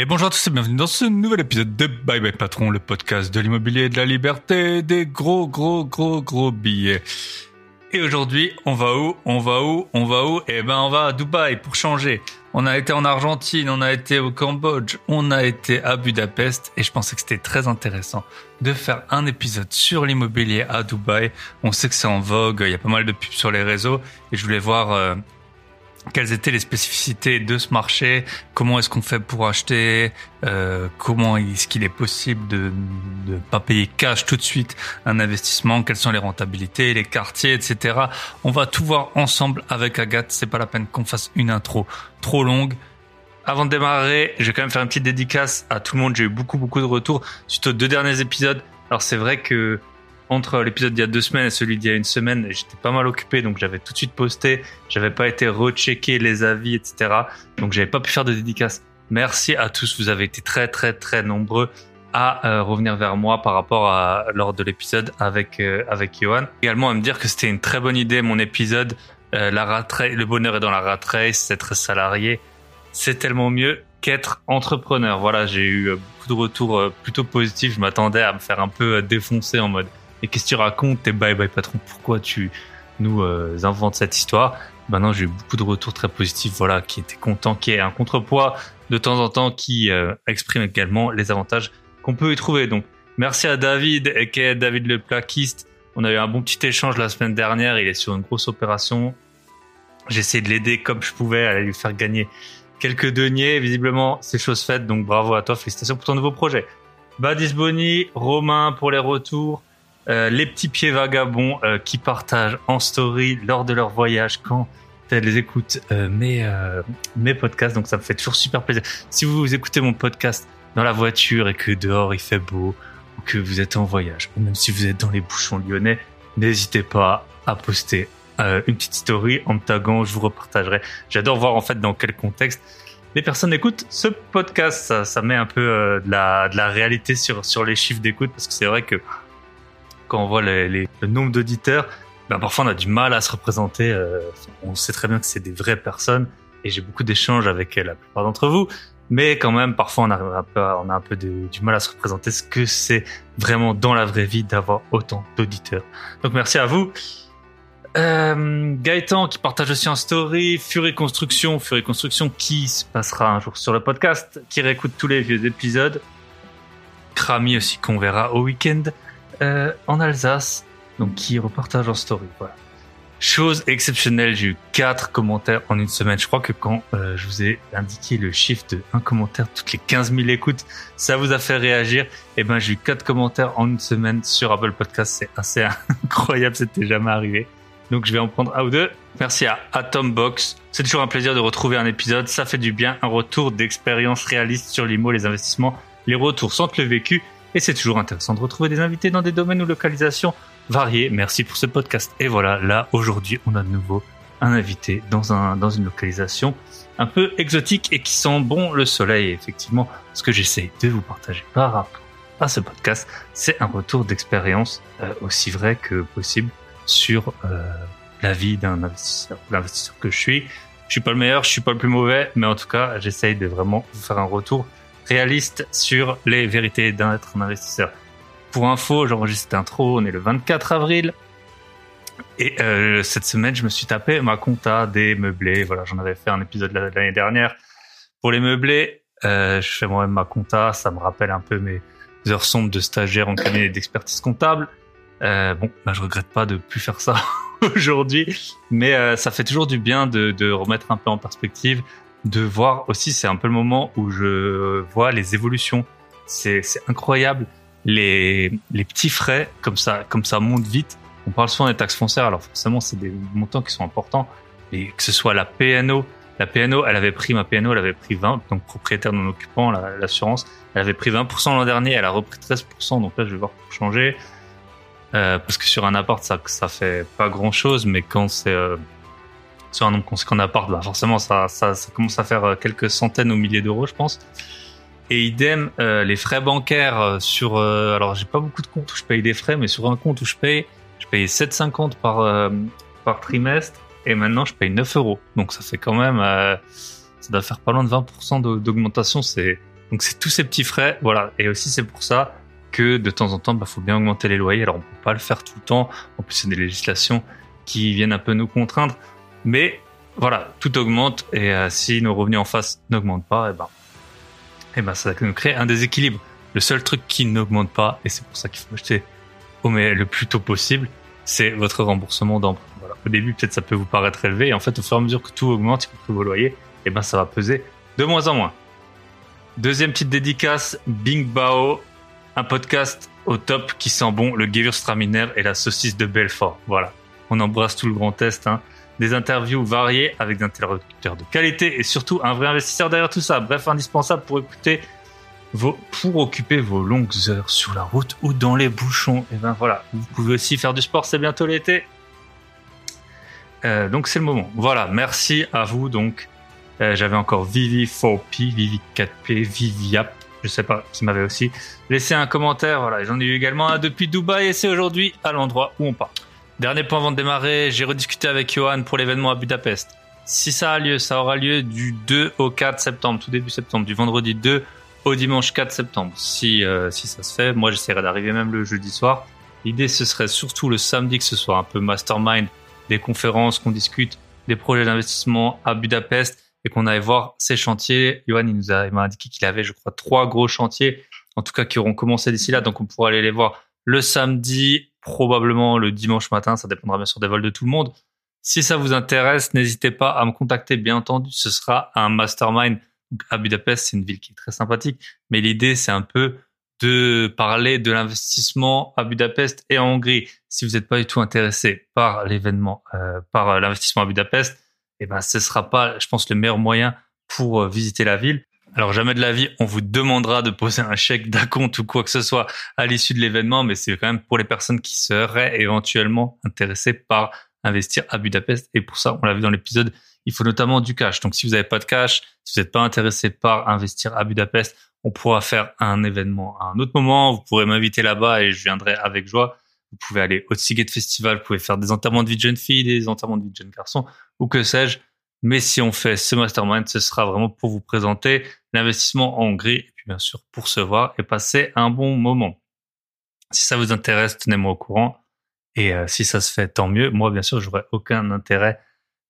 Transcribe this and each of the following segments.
Et bonjour à tous et bienvenue dans ce nouvel épisode de Bye Bye Patron, le podcast de l'immobilier de la liberté, des gros gros gros gros billets. Et aujourd'hui, on va où On va où On va où? Eh ben, on va à Dubaï pour changer. On a été en Argentine, on a été au Cambodge, on a été à Budapest et je pensais que c'était très intéressant de faire un épisode sur l'immobilier à Dubaï. On sait que c'est en vogue, il y a pas mal de pubs sur les réseaux et je voulais voir euh, quelles étaient les spécificités de ce marché, comment est-ce qu'on fait pour acheter, euh, comment est-ce qu'il est possible de ne pas payer cash tout de suite un investissement, quelles sont les rentabilités, les quartiers, etc. On va tout voir ensemble avec Agathe, c'est pas la peine qu'on fasse une intro trop longue. Avant de démarrer, je vais quand même faire une petite dédicace à tout le monde, j'ai eu beaucoup beaucoup de retours suite aux deux derniers épisodes. Alors c'est vrai que entre l'épisode d'il y a deux semaines et celui d'il y a une semaine, j'étais pas mal occupé, donc j'avais tout de suite posté, j'avais pas été rechecker les avis, etc. Donc j'avais pas pu faire de dédicace. Merci à tous, vous avez été très très très nombreux à euh, revenir vers moi par rapport à lors de l'épisode avec euh, avec Johan. Également à me dire que c'était une très bonne idée mon épisode. Euh, la rat le bonheur est dans la rat race, être salarié, c'est tellement mieux qu'être entrepreneur. Voilà, j'ai eu beaucoup de retours plutôt positifs. Je m'attendais à me faire un peu défoncer en mode et qu'est-ce que tu racontes T'es bye bye patron, pourquoi tu nous euh, inventes cette histoire? Maintenant, j'ai eu beaucoup de retours très positifs, voilà, qui étaient contents, qui est un contrepoids de temps en temps qui euh, exprime également les avantages qu'on peut y trouver. Donc, merci à David, et David le plaquiste. On a eu un bon petit échange la semaine dernière. Il est sur une grosse opération. J'ai essayé de l'aider comme je pouvais à lui faire gagner quelques deniers. Visiblement, c'est chose faite. Donc, bravo à toi. Félicitations pour ton nouveau projet. Badis Boni, Romain pour les retours. Euh, les petits pieds vagabonds euh, qui partagent en story lors de leur voyage quand elles les écoutent euh, mes, mes podcasts. Donc ça me fait toujours super plaisir. Si vous écoutez mon podcast dans la voiture et que dehors il fait beau ou que vous êtes en voyage ou même si vous êtes dans les bouchons lyonnais, n'hésitez pas à poster une petite story en me taguant, je vous repartagerai. J'adore voir en fait dans quel contexte les personnes écoutent ce podcast. Ça, ça met un peu de, la, de la réalité sur, sur les chiffres d'écoute parce que c'est vrai que quand on voit le nombre d'auditeurs, ben parfois on a du mal à se représenter. Euh, on sait très bien que c'est des vraies personnes et j'ai beaucoup d'échanges avec la plupart d'entre vous. Mais quand même, parfois on a un peu, du mal à se représenter ce que c'est vraiment dans la vraie vie d'avoir autant d'auditeurs. Donc merci à vous. Euh, Gaëtan qui partage aussi en story, Fury Construction, Fury Construction qui se passera un jour sur le podcast, qui réécoute tous les vieux épisodes. Krami aussi qu'on verra au week-end. Euh, en Alsace, donc qui repartage en story. Chose exceptionnelle, j'ai eu quatre commentaires en une semaine. Je crois que quand euh, je vous ai indiqué le chiffre de un commentaire toutes les 15 000 écoutes, ça vous a fait réagir. Eh ben, j'ai eu quatre commentaires en une semaine sur Apple Podcast. C'est assez incroyable, c'était jamais arrivé. Donc, je vais en prendre un ou deux. Merci à Atombox. C'est toujours un plaisir de retrouver un épisode. Ça fait du bien. Un retour d'expérience réaliste sur l'IMO, les investissements. Les retours sentent le vécu et c'est toujours intéressant de retrouver des invités dans des domaines ou localisations variés. Merci pour ce podcast. Et voilà, là, aujourd'hui, on a de nouveau un invité dans, un, dans une localisation un peu exotique et qui sent bon le soleil. effectivement, ce que j'essaie de vous partager par rapport à ce podcast, c'est un retour d'expérience euh, aussi vrai que possible sur euh, la vie d'un investisseur, l'investisseur que je suis. Je suis pas le meilleur, je suis pas le plus mauvais, mais en tout cas, j'essaye de vraiment vous faire un retour réaliste sur les vérités d'un être un investisseur. Pour info, j'enregistre cette intro, on est le 24 avril. Et euh, cette semaine, je me suis tapé ma compta des meublés. Voilà, j'en avais fait un épisode l'année dernière. Pour les meublés, euh, je fais moi-même ma compta. Ça me rappelle un peu mes heures sombres de stagiaire en cabinet d'expertise comptable. Euh, bon, bah, je regrette pas de plus faire ça aujourd'hui, mais ça fait toujours du bien de remettre un peu en perspective, de voir aussi, c'est un peu le moment où je vois les évolutions. C'est incroyable les, les petits frais comme ça, comme ça monte vite. On parle souvent des taxes foncières, alors forcément c'est des montants qui sont importants, et que ce soit la PNO, la PNO, elle avait pris ma PNO, elle avait pris 20, donc propriétaire non occupant, l'assurance, elle avait pris 20% l'an dernier, elle a repris 13%, donc là je vais voir pour changer, euh, parce que sur un appart ça ça fait pas grand chose, mais quand c'est euh, sur un nombre conséquent d'appart, bah forcément ça, ça, commence à faire euh, quelques centaines ou milliers d'euros, je pense. Et idem, euh, les frais bancaires euh, sur, alors j'ai pas beaucoup de comptes où je paye des frais, mais sur un compte où je paye, je paye 7,50 par par trimestre, et maintenant je paye 9 euros. Donc ça fait quand même, ça doit faire pas loin de 20% d'augmentation. Donc c'est tous ces petits frais, voilà. Et aussi c'est pour ça que de temps en temps, bah, faut bien augmenter les loyers. Alors on peut pas le faire tout le temps. En plus, c'est des législations qui viennent un peu nous contraindre. Mais voilà, tout augmente et euh, si nos revenus en face n'augmentent pas, et eh ben, et eh ben ça nous crée un déséquilibre. Le seul truc qui n'augmente pas, et c'est pour ça qu'il faut acheter au mais le plus tôt possible, c'est votre remboursement d'emprunt. Voilà. Au début, peut-être ça peut vous paraître élevé, et en fait, au fur et à mesure que tout augmente, y compris vos loyers, et eh ben ça va peser de moins en moins. Deuxième petite dédicace, Bing Bao, un podcast au top qui sent bon le Gewürztraminer et la saucisse de Belfort. Voilà, on embrasse tout le grand test. Hein. Des interviews variées avec des interlocuteurs de qualité et surtout un vrai investisseur derrière tout ça. Bref, indispensable pour écouter vos, pour occuper vos longues heures sur la route ou dans les bouchons. Et ben voilà, vous pouvez aussi faire du sport, c'est bientôt l'été. Euh, donc c'est le moment. Voilà, merci à vous. Donc euh, j'avais encore Vivi 4P, Vivi 4P, Viviap, je sais pas, qui m'avait aussi laissé un commentaire. Voilà, j'en ai eu également un depuis Dubaï et c'est aujourd'hui à l'endroit où on part. Dernier point avant de démarrer, j'ai rediscuté avec Johan pour l'événement à Budapest. Si ça a lieu, ça aura lieu du 2 au 4 septembre, tout début septembre, du vendredi 2 au dimanche 4 septembre. Si, euh, si ça se fait, moi j'essaierai d'arriver même le jeudi soir. L'idée ce serait surtout le samedi que ce soit un peu mastermind, des conférences, qu'on discute des projets d'investissement à Budapest et qu'on aille voir ces chantiers. Johan, il nous a, m'a indiqué qu'il avait, je crois, trois gros chantiers, en tout cas qui auront commencé d'ici là, donc on pourra aller les voir le samedi probablement le dimanche matin. Ça dépendra bien sûr des vols de tout le monde. Si ça vous intéresse, n'hésitez pas à me contacter. Bien entendu, ce sera un mastermind. À Budapest, c'est une ville qui est très sympathique. Mais l'idée, c'est un peu de parler de l'investissement à Budapest et en Hongrie. Si vous n'êtes pas du tout intéressé par l'événement, euh, par l'investissement à Budapest, eh ben, ce sera pas, je pense, le meilleur moyen pour euh, visiter la ville. Alors jamais de la vie, on vous demandera de poser un chèque d'acompte ou quoi que ce soit à l'issue de l'événement, mais c'est quand même pour les personnes qui seraient éventuellement intéressées par investir à Budapest. Et pour ça, on l'a vu dans l'épisode, il faut notamment du cash. Donc si vous n'avez pas de cash, si vous n'êtes pas intéressé par investir à Budapest, on pourra faire un événement à un autre moment. Vous pourrez m'inviter là-bas et je viendrai avec joie. Vous pouvez aller au Seagate Festival, vous pouvez faire des enterrements de vie de jeunes filles, des enterrements de vie de jeunes garçons, ou que sais-je. Mais si on fait ce mastermind, ce sera vraiment pour vous présenter l'investissement en Hongrie et puis bien sûr pour se voir et passer un bon moment. Si ça vous intéresse, tenez-moi au courant. Et euh, si ça se fait, tant mieux. Moi, bien sûr, j'aurais aucun intérêt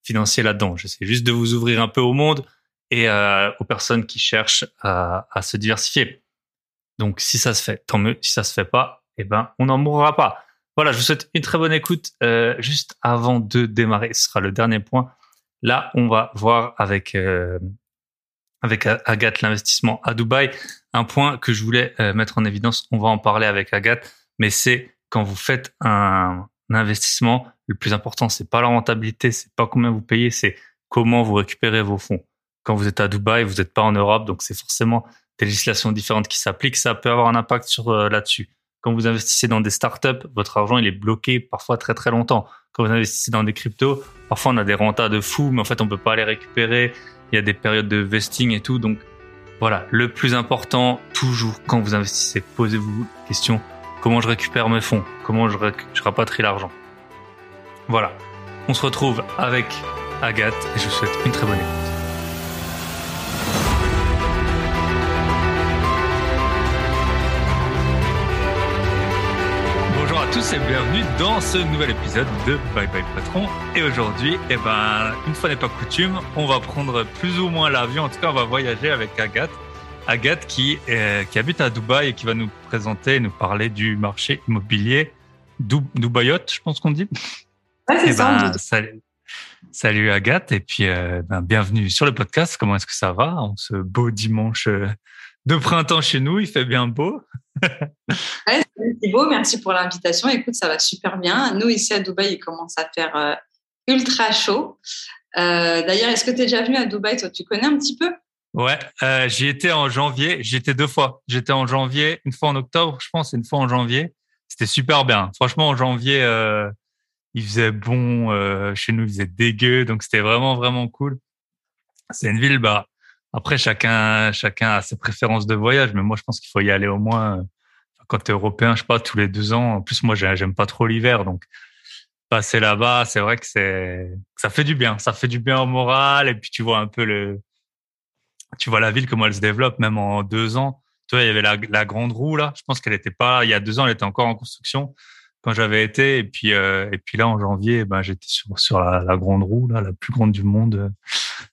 financier là-dedans. J'essaie juste de vous ouvrir un peu au monde et euh, aux personnes qui cherchent à, à, se diversifier. Donc, si ça se fait, tant mieux. Si ça se fait pas, eh ben, on n'en mourra pas. Voilà, je vous souhaite une très bonne écoute. Euh, juste avant de démarrer, ce sera le dernier point. Là, on va voir avec euh, avec Agathe l'investissement à Dubaï. Un point que je voulais euh, mettre en évidence, on va en parler avec Agathe, mais c'est quand vous faites un, investissement, le plus important, c'est pas la rentabilité, c'est pas combien vous payez, c'est comment vous récupérez vos fonds. Quand vous êtes à Dubaï, vous n'êtes pas en Europe, donc c'est forcément des législations différentes qui s'appliquent. Ça peut avoir un impact sur euh, là-dessus. Quand vous investissez dans des startups, votre argent il est bloqué parfois très très longtemps. Quand vous investissez dans des cryptos, parfois on a des rentas de fou, mais en fait on peut pas les récupérer. Il y a des périodes de vesting et tout. Donc voilà, le plus important, toujours quand vous investissez, posez-vous la question, comment je récupère mes fonds? Comment je, je rapatrie l'argent? Voilà, on se retrouve avec Agathe et je vous souhaite une très bonne écoute. Tous et bienvenue dans ce nouvel épisode de Bye Bye Patron. Et aujourd'hui, eh ben, une fois n'est pas coutume, on va prendre plus ou moins l'avion. En tout cas, on va voyager avec Agathe. Agathe qui, qui habite à Dubaï et qui va nous présenter, nous parler du marché immobilier Dub je pense qu'on dit. Ouais, c'est eh ça. Ben, salut, Agathe et puis euh, ben, bienvenue sur le podcast. Comment est-ce que ça va en ce beau dimanche euh, de printemps chez nous? Il fait bien beau. ouais, beau, merci pour l'invitation. Écoute, ça va super bien. Nous, ici à Dubaï, il commence à faire euh, ultra chaud. Euh, d'ailleurs, est-ce que tu es déjà venu à Dubaï Toi, tu connais un petit peu? Ouais, euh, j'y étais en janvier. J'y étais deux fois. J'étais en janvier, une fois en octobre, je pense, et une fois en janvier. C'était super bien. Franchement, en janvier, il faisait bon. chez nous, il faisait dégueu. Donc, c'était vraiment, vraiment cool. C'est une ville, bah, après, chacun, chacun a ses préférences de voyage, mais moi, je pense qu'il faut y aller au moins quand tu es européen, je sais pas, tous les deux ans. En plus, moi, j'aime pas trop l'hiver, donc passer là-bas, c'est vrai que c'est, ça fait du bien. Ça fait du bien au moral, et puis tu vois un peu le, tu vois la ville comment elle se développe, même en deux ans. Tu vois, il y avait la, grande roue là. Je pense qu'elle était pas. Il y a deux ans, elle était encore en construction quand j'avais été. Et puis et puis là en janvier, ben j'étais sur sur la, la, grande roue là, la plus grande du monde.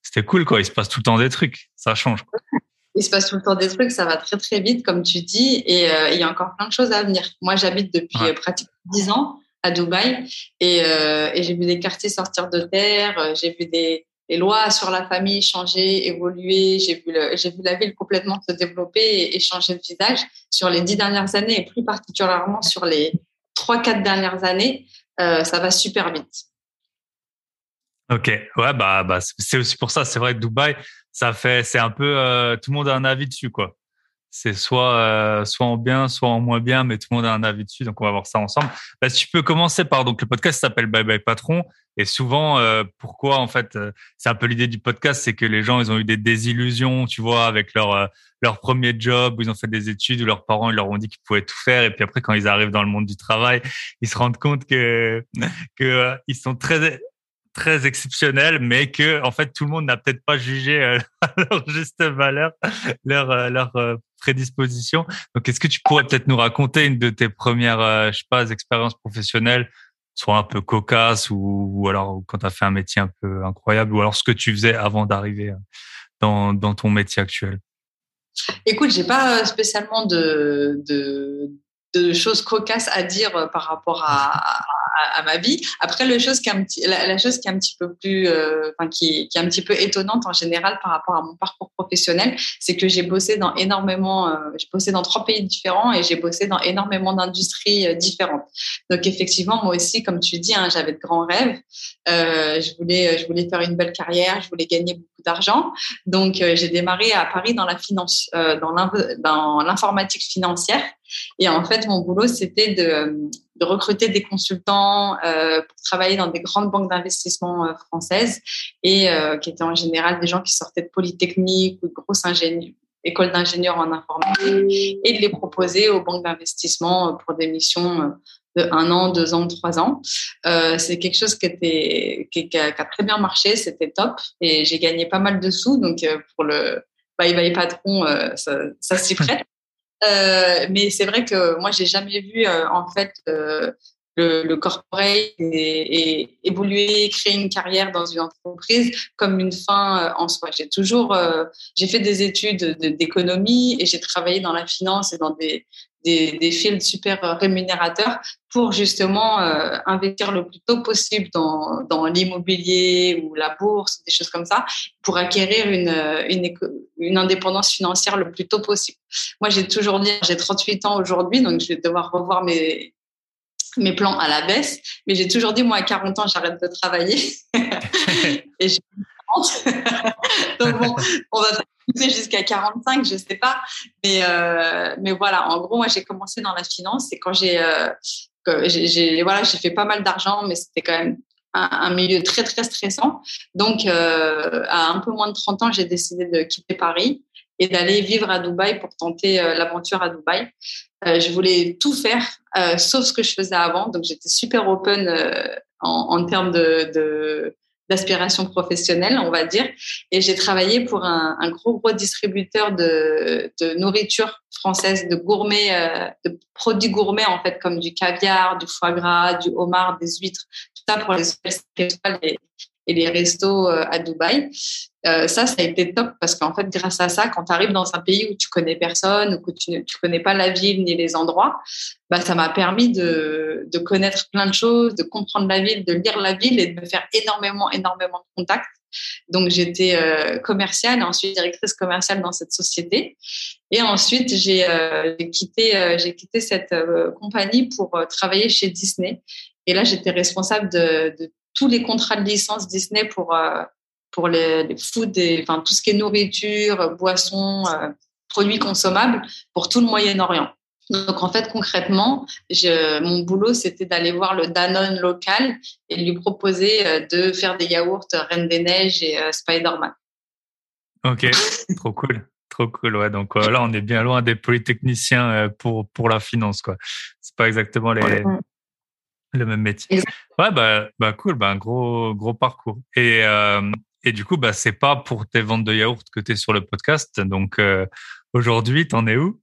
C'était cool quoi. Il se passe tout le temps des trucs. Ça change. Quoi il se passe tout le temps des trucs, ça va très très vite, comme tu dis, et euh, il y a encore plein de choses à venir. Moi, j'habite depuis euh, pratiquement 10 ans à Dubaï, et, euh, et j'ai vu des quartiers sortir de terre, j'ai vu des, lois sur la famille changer, évoluer, j'ai vu, j'ai vu la ville complètement se développer et, changer de visage sur les 10 dernières années, et plus particulièrement sur les 3-4 dernières années, ça va super vite. Ok, ouais, bah, bah c'est aussi pour ça. C'est vrai que Dubaï, ça fait, c'est un peu, euh, tout le monde a un avis dessus, quoi. C'est soit, euh, soit en bien, soit en moins bien, mais tout le monde a un avis dessus. Donc, on va voir ça ensemble. Bah, si tu peux commencer par, donc, le podcast s'appelle Bye Bye Patron. Et souvent, euh, pourquoi, en fait, c'est un peu l'idée du podcast, c'est que les gens, ils ont eu des désillusions, tu vois, avec leur, leur premier job, où ils ont fait des études, où leurs parents, ils leur ont dit qu'ils pouvaient tout faire. Et puis après, quand ils arrivent dans le monde du travail, ils se rendent compte que, que, ils sont très, très exceptionnel, mais que en fait tout le monde n'a peut-être pas jugé euh, leur juste valeur, leur euh, leur euh, prédisposition. Donc, est-ce que tu pourrais peut-être nous raconter une de tes premières, je sais pas, expériences professionnelles, soit un peu cocasse ou, alors quand tu as fait un métier un peu incroyable, ou alors ce que tu faisais avant d'arriver dans dans ton métier actuel? Écoute, j'ai pas spécialement de, de choses cocasses à dire euh, par rapport à, ma vie. Après, la, chose qui est un petit peu plus, euh, enfin, qui, est un petit peu étonnante en général par rapport à mon parcours professionnel, c'est que j'ai bossé dans énormément, euh, j'ai bossé dans trois pays différents et j'ai bossé dans énormément d'industries différentes. Donc effectivement, moi aussi, comme tu dis, hein, j'avais de grands rêves. je voulais, je voulais faire une belle carrière, je voulais gagner beaucoup d'argent. Donc j'ai démarré à Paris dans la finance, dans l'informatique financière. Et en fait, mon boulot, c'était de, de, recruter des consultants euh, pour travailler dans des grandes banques d'investissement euh, françaises et euh, qui étaient en général des gens qui sortaient de Polytechnique ou de grosses écoles d'ingénieurs en informatique et de les proposer aux banques d'investissement pour des missions de un an, deux ans, trois ans. C'est quelque chose qui, était, qui, a, très bien marché, c'était top et j'ai gagné pas mal de sous. Donc pour le bye bye patron, ça, ça s'y prête. Euh, mais c'est vrai que moi, j'ai jamais vu euh, en fait euh, le, le corporate et, évoluer, créer une carrière dans une entreprise comme une fin en soi. J'ai toujours, j'ai fait des études d'économie et j'ai travaillé dans la finance et dans des, des, des fields super rémunérateurs pour justement euh, investir le plus tôt possible dans, dans l'immobilier ou la bourse, des choses comme ça, pour acquérir une, une, une indépendance financière le plus tôt possible. Moi, j'ai toujours dit, j'ai 38 ans aujourd'hui, donc je vais devoir revoir mes, mes plans à la baisse, mais j'ai toujours dit, moi, à 40 ans, j'arrête de travailler. et j'ai donc bon, on va jusqu'à 45, je sais pas. Mais, euh, mais voilà, en gros, moi, j'ai commencé dans la finance et quand j'ai, euh, j'ai, voilà, j'ai fait pas mal d'argent, mais c'était quand même un, milieu très, très stressant. Donc, euh, à un peu moins de 30 ans, j'ai décidé de quitter Paris et d'aller vivre à Dubaï pour tenter euh, l'aventure à Dubaï. Euh, je voulais tout faire, euh, sauf ce que je faisais avant. Donc, j'étais super open en, en termes de, d'aspiration professionnelle, on va dire. Et j'ai travaillé pour un, gros, gros distributeur de, nourriture française, de gourmet, euh, de produits gourmets, en fait, comme du caviar, du foie gras, du homard, des huîtres, tout ça pour les et, les restos euh, à Dubaï. Euh, ça, ça a été top parce qu'en fait, grâce à ça, quand tu arrives dans un pays où tu connais personne ou que tu ne tu connais pas la ville ni les endroits, bah, ça m'a permis de, de connaître plein de choses, de comprendre la ville, de lire la ville et de me faire énormément, énormément de contacts. Donc, j'étais euh, commerciale ensuite directrice commerciale dans cette société. Et ensuite, j'ai euh, quitté, j'ai quitté cette compagnie pour travailler chez Disney. Et là, j'étais responsable de, tous les contrats de licence Disney pour pour les, les food, et, enfin tout ce qui est nourriture, boissons, euh, produits consommables pour tout le Moyen-Orient. Donc en fait concrètement, je, mon boulot c'était d'aller voir le Danone local et lui proposer euh, de faire des yaourts Reine des Neiges et Spider-Man. Ok, trop cool. Trop cool, ouais. Donc là, on est bien loin des polytechniciens pour pour la finance, quoi. C'est pas exactement les, le même métier. Ouais, bah, bah cool, bah, un gros, gros parcours. Et, euh, Et du coup, bah, c'est pas pour tes ventes de yaourt que tu es sur le podcast. Donc, euh, aujourd'hui, t'en es où?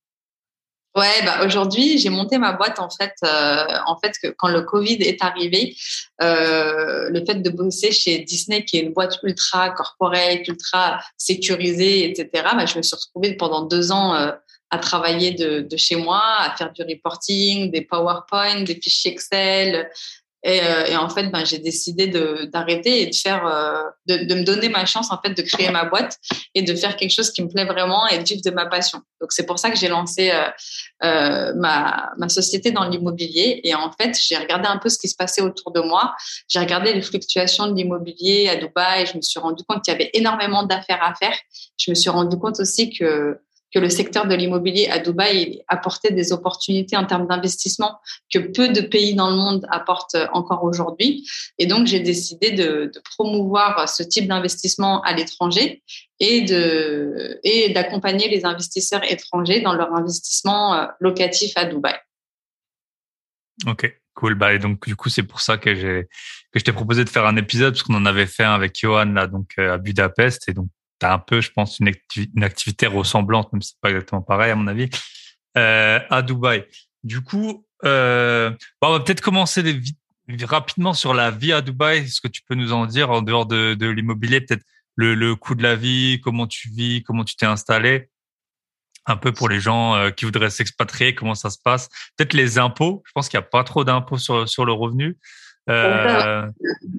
Ouais, bah aujourd'hui, j'ai monté ma boîte en fait. Euh, en fait, que quand le Covid est arrivé, euh, le fait de bosser chez Disney, qui est une boîte ultra corporate, ultra sécurisée, etc. Bah, je me suis retrouvée pendant deux ans euh, à travailler de, de, chez moi, à faire du reporting, des PowerPoint, des fichiers Excel, et, euh, et, en fait, ben, j'ai décidé d'arrêter et de faire, euh, de, de, me donner ma chance en fait de créer ma boîte et de faire quelque chose qui me plaît vraiment et de vivre de ma passion. Donc c'est pour ça que j'ai lancé euh, euh, ma, ma société dans l'immobilier. Et en fait, j'ai regardé un peu ce qui se passait autour de moi. J'ai regardé les fluctuations de l'immobilier à Dubaï. Et je me suis rendu compte qu'il y avait énormément d'affaires à faire. Je me suis rendu compte aussi que que le secteur de l'immobilier à Dubaï apportait des opportunités en termes d'investissement que peu de pays dans le monde apportent encore aujourd'hui. Et donc, j'ai décidé de, promouvoir ce type d'investissement à l'étranger et d'accompagner les investisseurs étrangers dans leur investissement euh, locatif à Dubaï. Ok, cool. Bah, et donc, du coup, c'est pour ça que j'ai que je t'ai proposé de faire un épisode parce qu'on en avait fait un avec Johan là, donc euh, à Budapest, et donc tu as un peu, je pense, une, activité ressemblante, même si c'est pas exactement pareil à mon avis, euh, à Dubaï. Du coup, euh, on va peut-être commencer rapidement sur la vie à Dubaï. Est-ce que tu peux nous en dire en dehors de, l'immobilier, peut-être le, coût de la vie, comment tu vis, comment tu t'es installé un peu pour les gens euh, qui voudraient s'expatrier, comment ça se passe? Peut-être les impôts. Je pense qu'il n'y a pas trop d'impôts sur le revenu. Euh,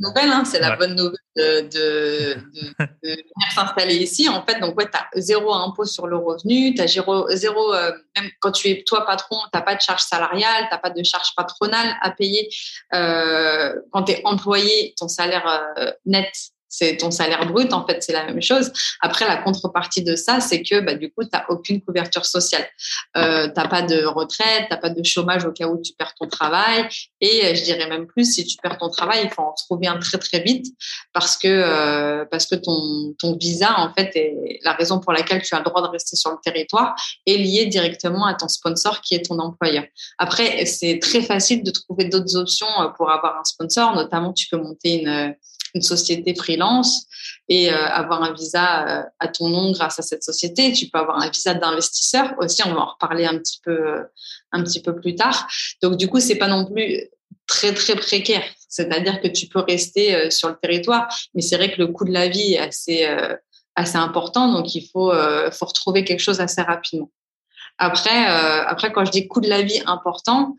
nouvelle, hein, c'est la bonne nouvelle de, de, de, de venir s'installer ici. En fait, donc ouais, tu as zéro impôt sur le revenu, tu as zéro, zéro euh, même quand tu es toi patron, tu n'as pas de charge salariale, tu pas de charge patronale à payer. Euh, quand tu es employé, ton salaire euh, net c'est ton salaire brut, en fait, c'est la même chose. Après, la contrepartie de ça, c'est que bah, du coup, tu n'as aucune couverture sociale. Euh, tu n'as pas de retraite, tu n'as pas de chômage au cas où tu perds ton travail. Et euh, je dirais même plus, si tu perds ton travail, il faut en trouver un très, très vite parce que, euh, ton, visa, en fait, est la raison pour laquelle tu as le droit de rester sur le territoire est liée directement à ton sponsor qui est ton employeur. Après, c'est très facile de trouver d'autres options pour avoir un sponsor, notamment tu peux monter une une société freelance et euh, avoir un visa euh, à ton nom grâce à cette société. Tu peux avoir un visa d'investisseur aussi. On va en reparler un petit peu, un petit peu plus tard. Donc du coup, c'est pas non plus très très précaire. C'est-à-dire que tu peux rester euh, sur le territoire, mais c'est vrai que le coût de la vie est assez assez important. Donc il faut faut retrouver quelque chose assez rapidement. Après, après quand je dis coût de la vie important,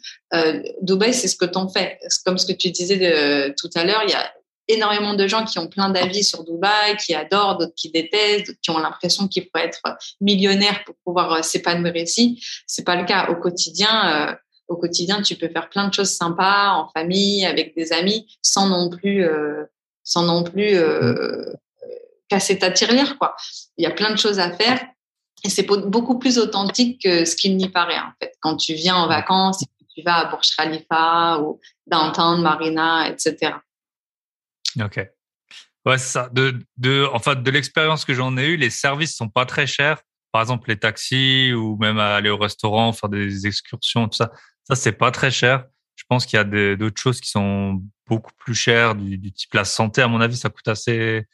Dubaï, c'est ce que t'en fais. Comme ce que tu disais tout à l'heure, il y a énormément de gens qui ont plein d'avis sur Dubaï, qui adorent, d'autres qui détestent, d'autres qui ont l'impression qu'il faut être millionnaire pour pouvoir euh, s'épanouir ici. C'est pas le cas au quotidien. Euh, au quotidien, tu peux faire plein de choses sympas en famille, avec des amis, sans non plus, euh, sans non plus euh, casser ta tirelire, quoi. Il y a plein de choses à faire. Et c'est beaucoup plus authentique que ce qu'il n'y paraît, en fait. Quand tu viens en vacances, tu vas à Burj Khalifa ou Downtown, Marina, etc. Ok. Ouais, ça. De, de, en fait, de l'expérience que j'en ai eue, les services sont pas très chers. Par exemple, les taxis ou même aller au restaurant, faire des excursions, tout ça. Ça, c'est pas très cher. Je pense qu'il y a d'autres choses qui sont beaucoup plus chères, du, du, type la santé. À mon avis, ça coûte assez.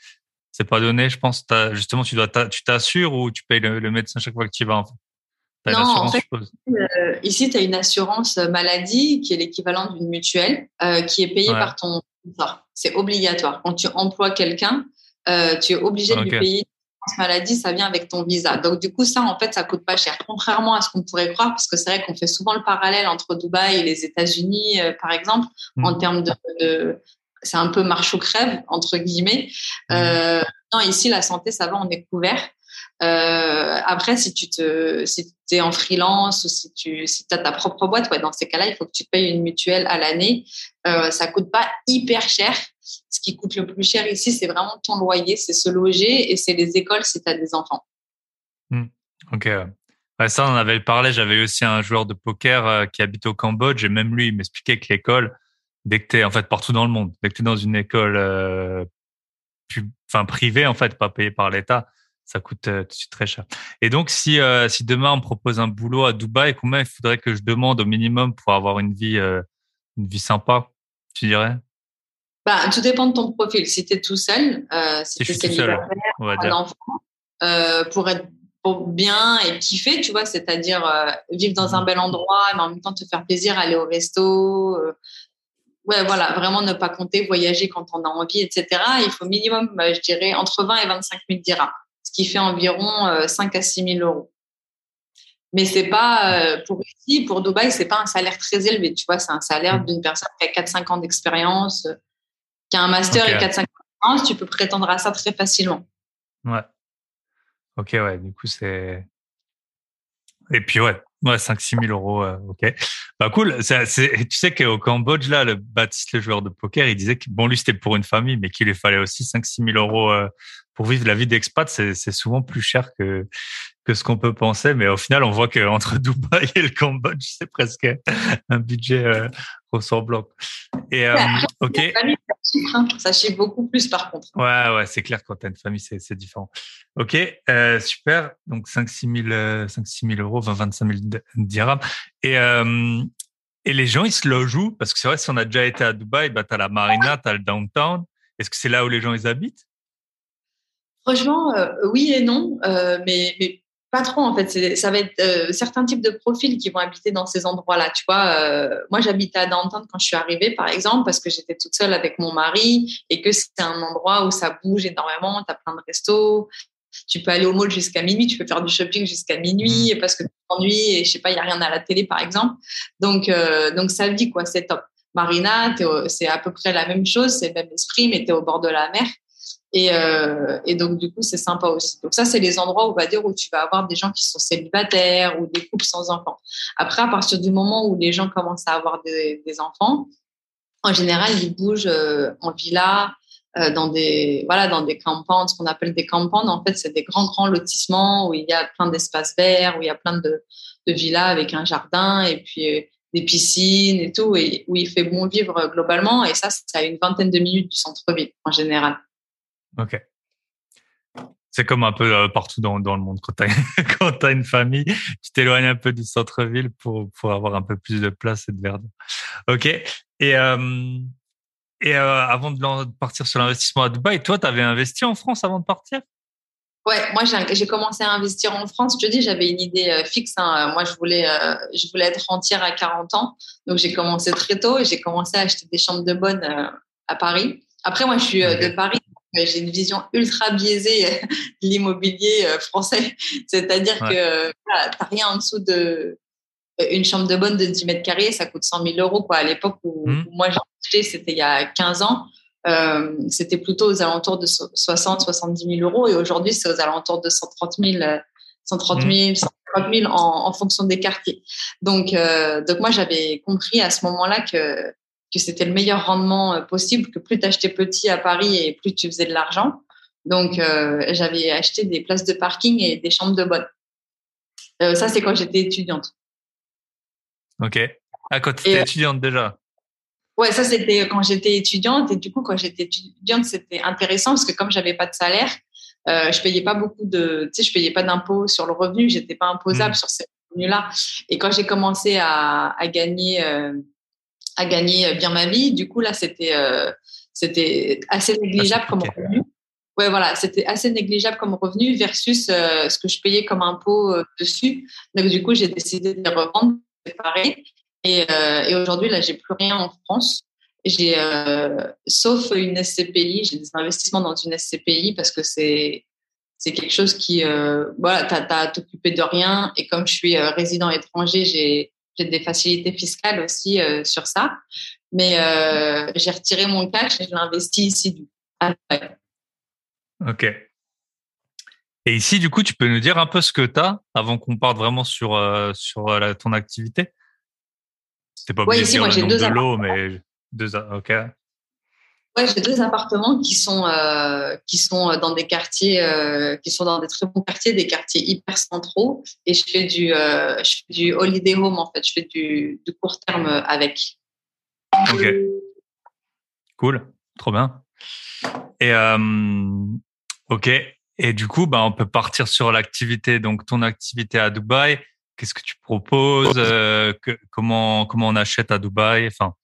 C'est pas donné. Je pense. As, justement, tu dois, tu t'assures ou tu payes le, le, médecin chaque fois que tu y vas. En fait? Non, en fait, euh, ici, tu as une assurance maladie qui est l'équivalent d'une mutuelle, euh, qui est payée par ton c'est obligatoire. Quand tu emploies quelqu'un, euh, tu es obligé de lui payer maladie, ça vient avec ton visa. Donc du coup, ça en fait, ça coûte pas cher. Contrairement à ce qu'on pourrait croire, parce que c'est vrai qu'on fait souvent le parallèle entre Dubaï et les États-Unis, euh, par exemple, mm. en termes de, c'est un peu marche ou crève entre guillemets. Mm. Euh, non, ici la santé, ça va, on est couvert. Euh, après, si tu es en freelance ou si tu, as ta propre boîte, dans ces cas-là, il faut que tu payes une mutuelle à l'année. Euh, ça coûte pas hyper cher. Ce qui coûte le plus cher ici, c'est vraiment ton loyer, c'est se loger et c'est les écoles si tu as des enfants. Hmm. Ok. Ça, on en avait parlé. J'avais aussi un joueur de poker euh, qui habite au Cambodge et même lui, il m'expliquait que l'école, dès que tu es en fait partout dans le monde, dès que tu es dans une école euh, privée, en fait, pas payée par l'État, ça coûte euh, tout de suite très cher. Et donc, si, euh, si demain on me propose un boulot à Dubaï, combien il faudrait que je demande au minimum pour avoir une vie, euh, une vie sympa, tu dirais? Bah, Tout dépend de ton profil. Si tu es tout seul, euh, si, tu es célibataire, un enfant, pour être pour bien et kiffer, tu vois, c'est-à-dire vivre dans un bel endroit, mais en même temps te faire plaisir, aller au resto. Ouais, voilà, vraiment ne pas compter, voyager quand on a envie, etc. Il faut minimum, je dirais, entre 20 et 25 000 dirhams, ce qui fait environ 5 à 6 000 euros. Mais c'est pas pour ici, pour Dubaï, c'est pas un salaire très élevé. Tu vois, c'est un salaire mmh. d'une personne qui a 4-5 ans d'expérience, qui a un master et 4-5 ans d'expérience. Tu peux prétendre à ça très facilement. Ouais. Ok, ouais. Du coup, c'est. Et puis, ouais, ouais 5-6 000 euros. ok. Bah, cool. C'est, tu sais qu'au Cambodge, là, le Baptiste, le joueur de poker, il disait que, bon, lui, c'était pour une famille, mais qu'il lui fallait aussi 5-6 000 euros euh, pour vivre la vie d'expat. C'est, c'est souvent plus cher que, que ce qu'on peut penser. Mais au final, on voit qu'entre Dubaï et le Cambodge, c'est presque un budget euh, ressemblant. Et, euh, ok. Ça chiffre beaucoup plus, par contre. Ouais, ouais, c'est clair, quand tu as une famille, c'est, différent. Ok, euh, super. Donc, 5-6 000, 5, 6 000 euros, 20, 25 000 dirhams. Et, euh, et les gens, ils se logent où? Parce que c'est vrai, si on a déjà été à Dubaï, bah, tu as la marina, tu as le downtown. Est-ce que c'est là où les gens, ils habitent? Franchement, euh, oui et non, euh, mais, mais pas trop en fait. Ça va être euh, certains types de profils qui vont habiter dans ces endroits-là. Tu vois, euh, moi j'habitais à Downtown quand je suis arrivée, par exemple, parce que j'étais toute seule avec mon mari et que c'est un endroit où ça bouge énormément. Tu as plein de restos. Tu peux aller au mall jusqu'à minuit, tu peux faire du shopping jusqu'à minuit mmh. parce que tu t'ennuies et je sais pas, il y a rien à la télé par exemple. Donc euh, donc ça vit quoi, c'est top. Marina, c'est à peu près la même chose, c'est le même esprit, mais tu es au bord de la mer. Et, euh, et, donc, du coup, c'est sympa aussi. Donc, ça, c'est les endroits, on va dire, où tu vas avoir des gens qui sont célibataires ou des couples sans enfants. Après, à partir du moment où les gens commencent à avoir des, enfants, en général, ils bougent euh, en villa, euh, dans des voilà dans des campagnes, ce qu'on appelle des campagnes. En fait, c'est des grands grands lotissements où il y a plein d'espaces verts, où il y a plein de, de villas avec un jardin et puis des piscines et tout, et où il fait bon vivre globalement. Et ça, c'est à une vingtaine de minutes du centre-ville en général. Ok. C'est comme un peu euh, partout dans, dans le monde. Quand tu as, une famille, tu t'éloignes un peu du centre-ville pour, pour avoir un peu plus de place et de verdure. Ok. Et, euh, et euh, avant de partir sur l'investissement à Dubaï, toi, tu avais investi en France avant de partir? Ouais, moi j'ai commencé à investir en France. Je te dis, j'avais une idée fixe. Hein. Moi, je voulais, je voulais être entière à 40 ans. Donc, j'ai commencé très tôt et j'ai commencé à acheter des chambres de bonne à Paris. Après, moi, je suis de Paris, j'ai une vision ultra biaisée de l'immobilier euh, français. C'est-à-dire que tu n'as rien en dessous de euh, une chambre de bonne de 10 mètres carrés, ça coûte 100 000 euros. Quoi. À l'époque où, mmh. moi j'ai acheté, c'était il y a 15 ans, euh, c'était plutôt aux alentours de 60, 70 000 euros. Et aujourd'hui, c'est aux alentours de 130 000, 130 000, 130 000 en, en fonction des quartiers. Donc, euh, donc moi, j'avais compris à ce moment-là que que c'était le meilleur rendement euh, possible, que plus tu achetais petit à Paris et plus tu faisais de l'argent. Donc, euh, j'avais acheté des places de parking et des chambres de bonne. Euh, ça, c'est quand j'étais étudiante. Ok. Ah, quand tu étais étudiante déjà Ouais, ça, c'était quand j'étais étudiante. Et du coup, quand j'étais étudiante, c'était intéressant parce que comme j'avais pas de salaire, euh, je payais pas beaucoup de, tu sais, je payais pas d'impôts sur le revenu, j'étais pas imposable mmh. sur ces revenus-là. Et quand j'ai commencé à, à gagner à gagner euh, bien ma vie. Du coup, là, c'était euh, c'était assez négligeable comme revenu. Ouais, voilà, c'était assez négligeable comme revenu versus euh, ce que je payais comme impôt dessus. Donc, du coup, j'ai décidé de les revendre, séparer. Et, et aujourd'hui, là, j'ai plus rien en France. J'ai, sauf une SCPI, j'ai des investissements dans une SCPI parce que c'est c'est quelque chose qui, voilà, t'as à t'occuper de rien. Et comme je suis résident étranger, j'ai j'ai des facilités fiscales aussi euh, sur ça. Mais euh, j'ai retiré mon cash et je l'ai investi ici. Ok. Et ici, du coup, tu peux nous dire un peu ce que tu as avant qu'on parte vraiment sur, euh, sur ton activité? C'est pas obligé de dire de l'eau, mais deux. Ok. Ouais, j'ai deux appartements qui sont euh, qui sont dans des quartiers euh, qui sont dans des très bons quartiers, des quartiers hyper centraux. Et je fais du euh, je fais du holiday home en fait. Je fais du, court terme avec. Ok. Cool, trop bien. Et ok. Et du coup, bah, on peut partir sur l'activité. Donc, ton activité à Dubaï. Qu'est-ce que tu proposes Comment comment on achète à Dubaï? Enfin,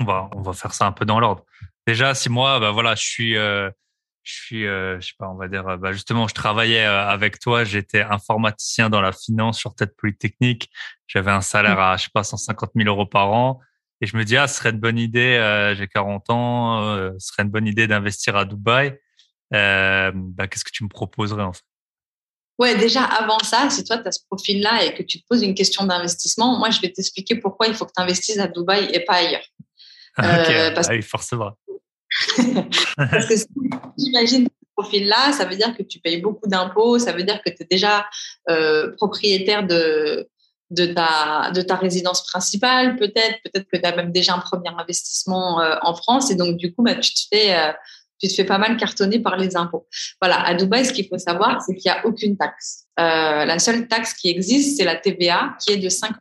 on va on va faire ça un peu dans l'ordre. Déjà, si moi, bah voilà, je suis, euh, je suis, euh, je sais pas, on va dire, bah justement, je travaillais euh, avec toi, j'étais informaticien dans la finance sur Tête Polytechnique, j'avais un salaire à, je sais pas, 150 000 euros par an, et je me dis, ah, ce serait une bonne idée, euh, j'ai 40 ans, ce serait une bonne idée d'investir à Dubaï. Bah, qu'est-ce que tu me proposerais en fait? Ouais, déjà avant ça, si toi tu as ce profil-là et que tu te poses une question d'investissement, moi je vais t'expliquer pourquoi il faut que tu investisses à Dubaï et pas ailleurs. Euh, parce... Ah oui, forcément. Parce que si tu imagines ce profil-là, ça veut dire que tu payes beaucoup d'impôts, ça veut dire que tu es déjà euh, propriétaire de, de, ta, de ta résidence principale, peut-être, peut-être que tu as même déjà un premier investissement euh, en France et donc du coup, bah, tu te fais euh, tu te fais pas mal cartonner par les impôts. Voilà, à Dubaï, ce qu'il faut savoir, c'est qu'il n'y a aucune taxe. La seule taxe qui existe, c'est la TVA, qui est de 5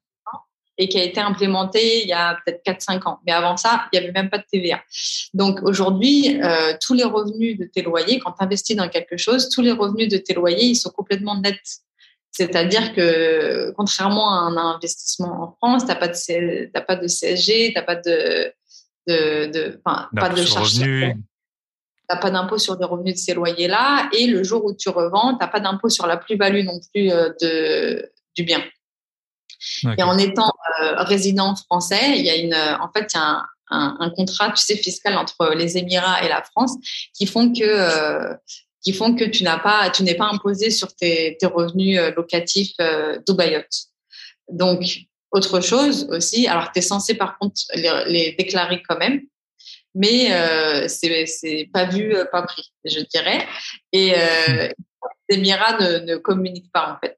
et qui a été implémentée il y a peut-être 4-5 ans. Mais avant ça, il n'y avait même pas de TVA. Donc aujourd'hui, euh, tous les revenus de tes loyers, quand tu investis dans quelque chose, tous les revenus de tes loyers, ils sont complètement nets. C'est-à-dire que contrairement à un investissement en France, tu n'as pas, de, pas de CSG, tu n'as pas de, de, de, enfin, pas de charges n'as pas d'impôt sur les revenus de ces loyers-là. Et le jour où tu revends, tu n'as pas d'impôt sur la plus-value non plus euh, de, du bien. Et en étant euh, résident français, il y a une, en fait, il y a un, un, contrat, tu sais, fiscal entre les Émirats et la France qui font que, euh, qui font que tu n'as pas, tu n'es pas imposé sur tes, tes revenus locatifs euh, Donc, autre chose aussi, alors tu es censé par contre les, les déclarer quand même, mais euh, c'est pas vu, euh, pas pris, je dirais. Et euh, les Émirats ne, ne communiquent pas en fait.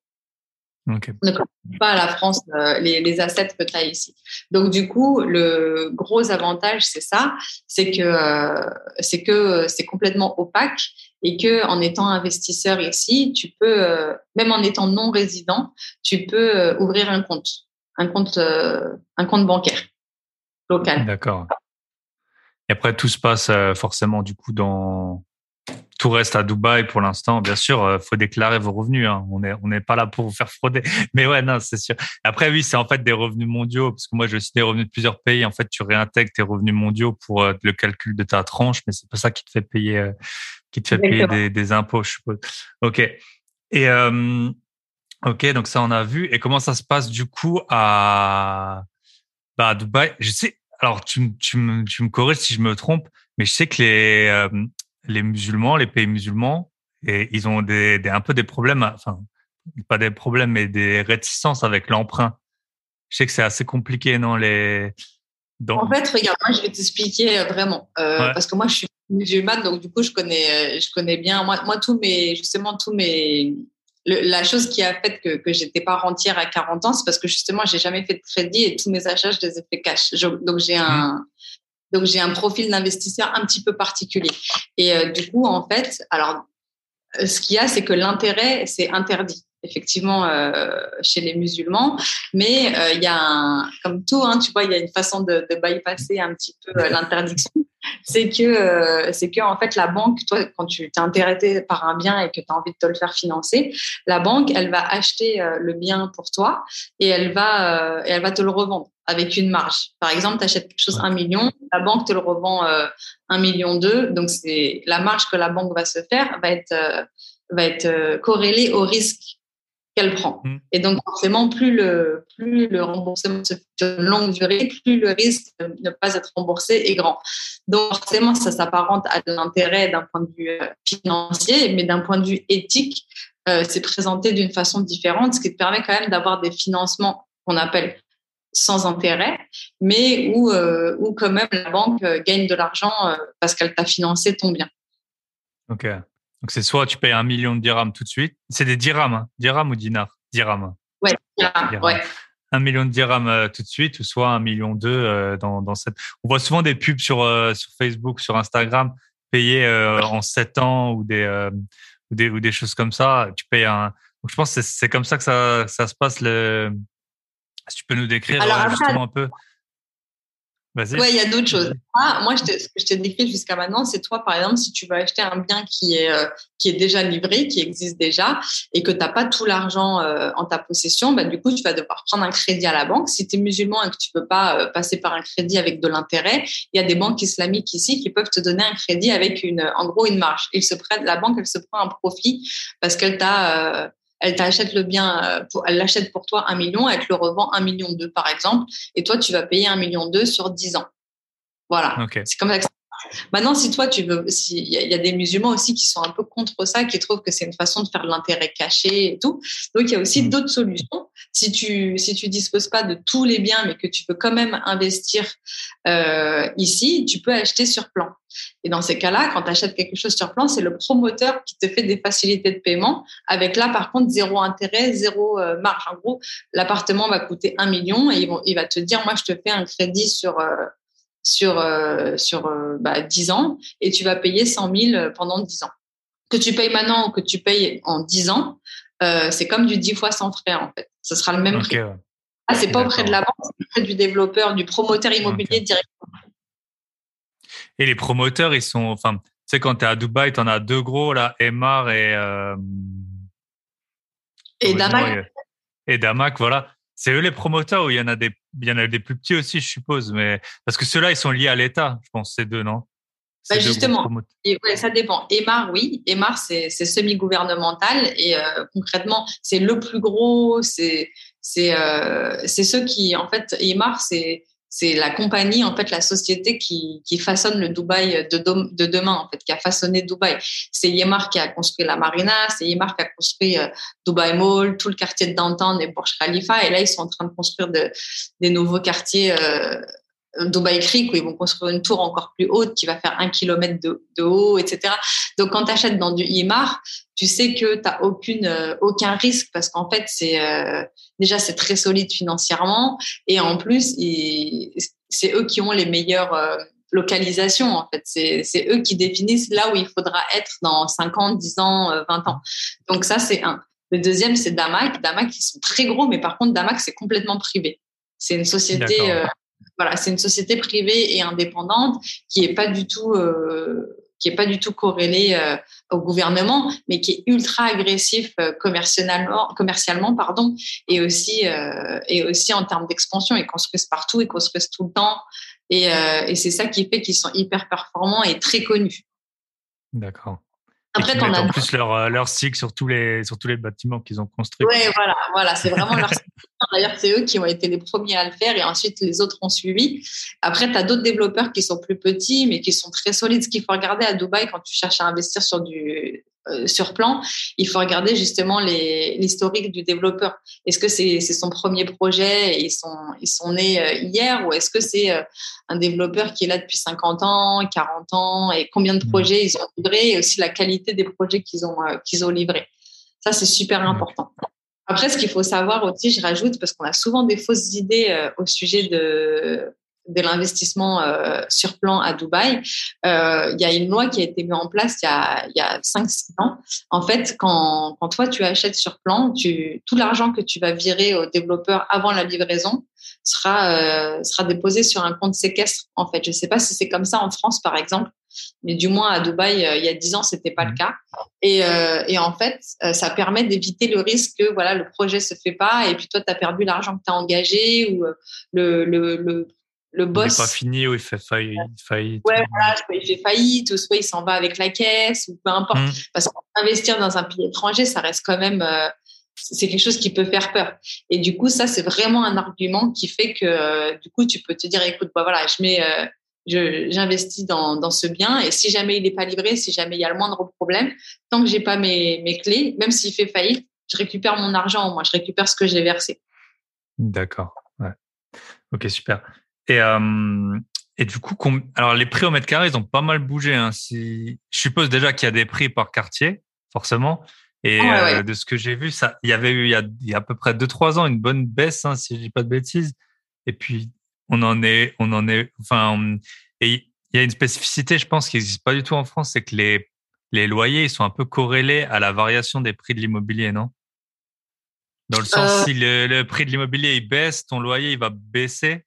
Okay. Ne communiquent pas à la France euh, les, les assets que tu as ici. Donc du coup, le gros avantage, c'est ça, c'est que euh, c'est que c'est complètement opaque et que en étant investisseur ici, tu peux, euh, même en étant non résident, tu peux ouvrir un compte, un compte, un compte bancaire local. D'accord. Et après, tout se passe forcément du coup dans tout reste à Dubaï pour l'instant. Bien sûr, euh, faut déclarer vos revenus. Hein. On n'est on n'est pas là pour vous faire frauder. Mais ouais, non, c'est sûr. Après, oui, c'est en fait des revenus mondiaux parce que moi, je aussi des revenus de plusieurs pays. En fait, tu réintègres tes revenus mondiaux pour euh, le calcul de ta tranche, mais c'est pas ça qui te fait payer, qui te fait payer des, des, impôts, je suppose. Ok. Et ok, donc ça on a vu. Et comment ça se passe du coup à bah, à Dubaï? Je sais, alors tu, tu, me, tu me corriges si je me trompe, mais je sais que les, euh, les musulmans, les pays musulmans, et ils ont des, des, un peu des problèmes, enfin pas des problèmes, mais des réticences avec l'emprunt. Je sais que c'est assez compliqué, non les. En fait, regarde, moi je vais t'expliquer euh, vraiment, euh, parce que moi je suis musulmane, donc du coup je connais, je connais bien. Moi, moi tous mes, justement tous mes la chose qui a fait que, que j'étais pas rentière à 40 ans, c'est parce que justement, j'ai jamais fait de crédit et tous mes achats, je les ai fait cash. donc, j'ai un, mmh. Donc, j'ai un profil d'investisseur un petit peu particulier. Et euh, du coup, en fait, alors, euh, ce qu'il y a, c'est que l'intérêt, c'est interdit effectivement euh, chez les musulmans, mais euh, il y a un, comme tout, hein, tu vois, il y a une façon de, de bypasser un petit peu euh, l'interdiction. C'est que c'est que en fait la banque, toi, quand tu t'es intéressé par un bien et que tu as envie de te le faire financer, la banque, elle va acheter le bien pour toi et elle va et elle va te le revendre avec une marge. Par exemple, tu achètes quelque chose un million, la banque te le revend un million deux, donc c'est la marge que la banque va se faire va être va être corrélée au risque qu'elle prend. Mm. Et donc, forcément, plus le, plus le remboursement se fait sur une longue durée, plus le risque de ne pas être remboursé est grand. Donc, forcément, ça s'apparente à de l'intérêt d'un point de vue euh, financier, mais d'un point de vue éthique, euh, c'est présenté d'une façon différente, ce qui te permet quand même d'avoir des financements qu'on appelle sans intérêt, mais où, euh, où quand même la banque euh, gagne de l'argent parce qu'elle t'a financé ton bien. Ok. Donc, c'est soit tu payes un million de dirhams tout de suite. C'est des dirhams, hein. dirhams ou dinars? Dirhams. Ouais, dirhams, ouais. Un million de dirhams euh, tout de suite, ou soit un million deux euh, dans, dans cette. On voit souvent des pubs sur, euh, sur Facebook, sur Instagram, payés en sept ans ou des, ou des, ou des choses comme ça. Tu payes un. Donc, je pense que c'est comme ça que ça, ça se passe. Le... Si tu peux nous décrire justement un peu. Ouais, il y a d'autres choses. Ah, moi, je ce que je t'ai décrit jusqu'à maintenant, c'est toi, par exemple, si tu veux acheter un bien qui est, euh, qui est déjà livré, qui existe déjà, et que tu n'as pas tout l'argent euh, en ta possession, bah, du coup, tu vas devoir prendre un crédit à la banque. Si tu es musulman et que tu peux pas euh, passer par un crédit avec de l'intérêt, il y a des banques islamiques ici qui peuvent te donner un crédit avec une, en gros, une marge. Ils se prennent, la banque, elle se prend un profit parce qu'elle t'a elle t'achète le bien, elle l'achète pour toi un million, elle te le revend un million deux par exemple, et toi tu vas payer un million deux sur dix ans. Voilà. C'est comme ça que Maintenant, si toi, tu veux, il y, a des musulmans aussi qui sont un peu contre ça, qui trouvent que c'est une façon de faire de l'intérêt caché et tout. Donc, il y a aussi mm. d'autres solutions. Si tu, si tu disposes pas de tous les biens, mais que tu peux quand même investir euh, ici, tu peux acheter sur plan. Et dans ces cas-là, quand tu achètes quelque chose sur plan, c'est le promoteur qui te fait des facilités de paiement, avec là, par contre, zéro intérêt, zéro euh, marge. En gros, l'appartement va coûter un million et il va te dire, moi, je te fais un crédit sur... Euh, sur, euh, sur euh, bah, 10 ans et tu vas payer 100 000 pendant 10 ans. Que tu payes maintenant ou que tu payes en 10 ans, euh, c'est comme du 10 fois sans frais en fait. Ce sera le même prix. Ah, c'est pas auprès de la banque, c'est auprès du développeur, du promoteur immobilier directement. Et les promoteurs, ils sont, enfin, tu sais, quand tu es à Dubaï, tu en as deux gros, là, Emar et. Euh, et Damac. Et Damac, voilà. C'est eux les promoteurs ou il y en a des, il y en a des plus petits aussi, je suppose, mais parce que ceux-là, ils sont liés à l'État, je pense, ces deux, non? Bah justement, et ouais, ça dépend. Emar, oui, Emar, c'est semi-gouvernemental et euh, concrètement, c'est le plus gros. C'est c'est euh, c'est ceux qui, en fait, Emar, c'est c'est la compagnie, en fait, la société qui, qui façonne le Dubaï de, de, demain, en fait, qui a façonné Dubaï. C'est Yemar qui a construit la marina, c'est Yemar qui a construit euh, Dubaï Mall, tout le quartier de Downtown et Burj Khalifa. Et là, ils sont en train de construire de, des nouveaux quartiers euh, Dubaï Creek où ils vont construire une tour encore plus haute qui va faire un kilomètre de, de haut, etc. Donc, quand tu achètes dans du Yemar, tu sais que tu n'as aucune, euh, aucun risque parce qu'en fait, c'est euh, déjà c'est très solide financièrement et en plus, c'est eux qui ont les meilleures euh, localisations. En fait, c'est eux qui définissent là où il faudra être dans 5 ans, 10 ans, 20 ans. Donc ça, c'est un. Le deuxième, c'est Damac. Damac, ils sont très gros, mais par contre, Damac, c'est complètement privé. C'est une société, voilà, c'est une société privée et indépendante qui est pas du tout qui est pas du tout corrélé euh, au gouvernement, mais qui est ultra agressif euh, commercialement, commercialement pardon, et aussi euh, et aussi en termes d'expansion. Ils construisent partout, ils construisent tout le temps, et, et c'est ça qui fait qu'ils sont hyper performants et très connus. D'accord. Après, tu en plus leur, euh, leur cycle sur tous les, sur tous les bâtiments qu'ils ont construits. Oui, voilà, voilà c'est vraiment leur D'ailleurs, c'est eux qui ont été les premiers à le faire et ensuite les autres ont suivi. Après, tu as d'autres développeurs qui sont plus petits mais qui sont très solides. Ce qu'il faut regarder à Dubaï quand tu cherches à investir sur du, sur plan, il faut regarder justement l'historique du développeur. Est-ce que c'est son premier projet et ils sont, ils sont nés euh, hier ou est-ce que c'est euh, un développeur qui est là depuis 50 ans, 40 ans et combien de mmh. projets ils ont livrés et aussi la qualité des projets qu'ils ont, qu'ils ont livrés. Ça, c'est super mmh. important. Après, ce qu'il faut savoir aussi, je rajoute, parce qu'on a souvent des fausses idées au sujet de, de l'investissement euh, sur plan à Dubaï, euh, il y a une loi qui a été mise en place il y a, a 5-6 ans. En fait, quand, quand toi, tu achètes sur plan, tout l'argent que tu vas virer aux développeurs avant la livraison sera, euh, sera déposé sur un compte séquestre. En fait, je ne sais pas si c'est comme ça en France, par exemple, mais du moins à Dubaï, il y a 10 ans, c'était pas le cas. Et, et en fait, ça permet d'éviter le risque que voilà, le projet se fait pas et puis toi, tu as perdu l'argent que tu as engagé ou le, le le boss. Il pas fini ou il fait faillite. ouais, voilà, soit il fait faillite ou soit il s'en va avec la caisse ou peu importe. Hmm. Parce qu'investir dans un pays étranger, ça reste quand même, euh, c'est quelque chose qui peut faire peur. Et du coup, ça, c'est vraiment un argument qui fait que, euh, du coup, tu peux te dire, écoute, bah voilà, je mets, euh, j'investis dans, dans ce bien et si jamais il n'est pas livré, si jamais il y a le moindre problème, tant que j'ai pas mes, mes clés, même s'il fait faillite, je récupère mon argent, moi, je récupère ce que j'ai versé. D'accord. Ouais. Ok, super. Et, euh, et du coup, alors les prix au mètre carré, ils ont pas mal bougé. Hein. Si, je suppose déjà qu'il y a des prix par quartier, forcément. Et euh, de ce que j'ai vu, ça, il y avait eu il y a, il y a à peu près deux trois ans une bonne baisse, hein, si je dis pas de bêtises. Et puis on en est, on en est, enfin, et il y a une spécificité, je pense, qui n'existe pas du tout en France, c'est que les les loyers ils sont un peu corrélés à la variation des prix de l'immobilier, non? Dans le sens, euh si le, le prix de l'immobilier il baisse, ton loyer il va baisser?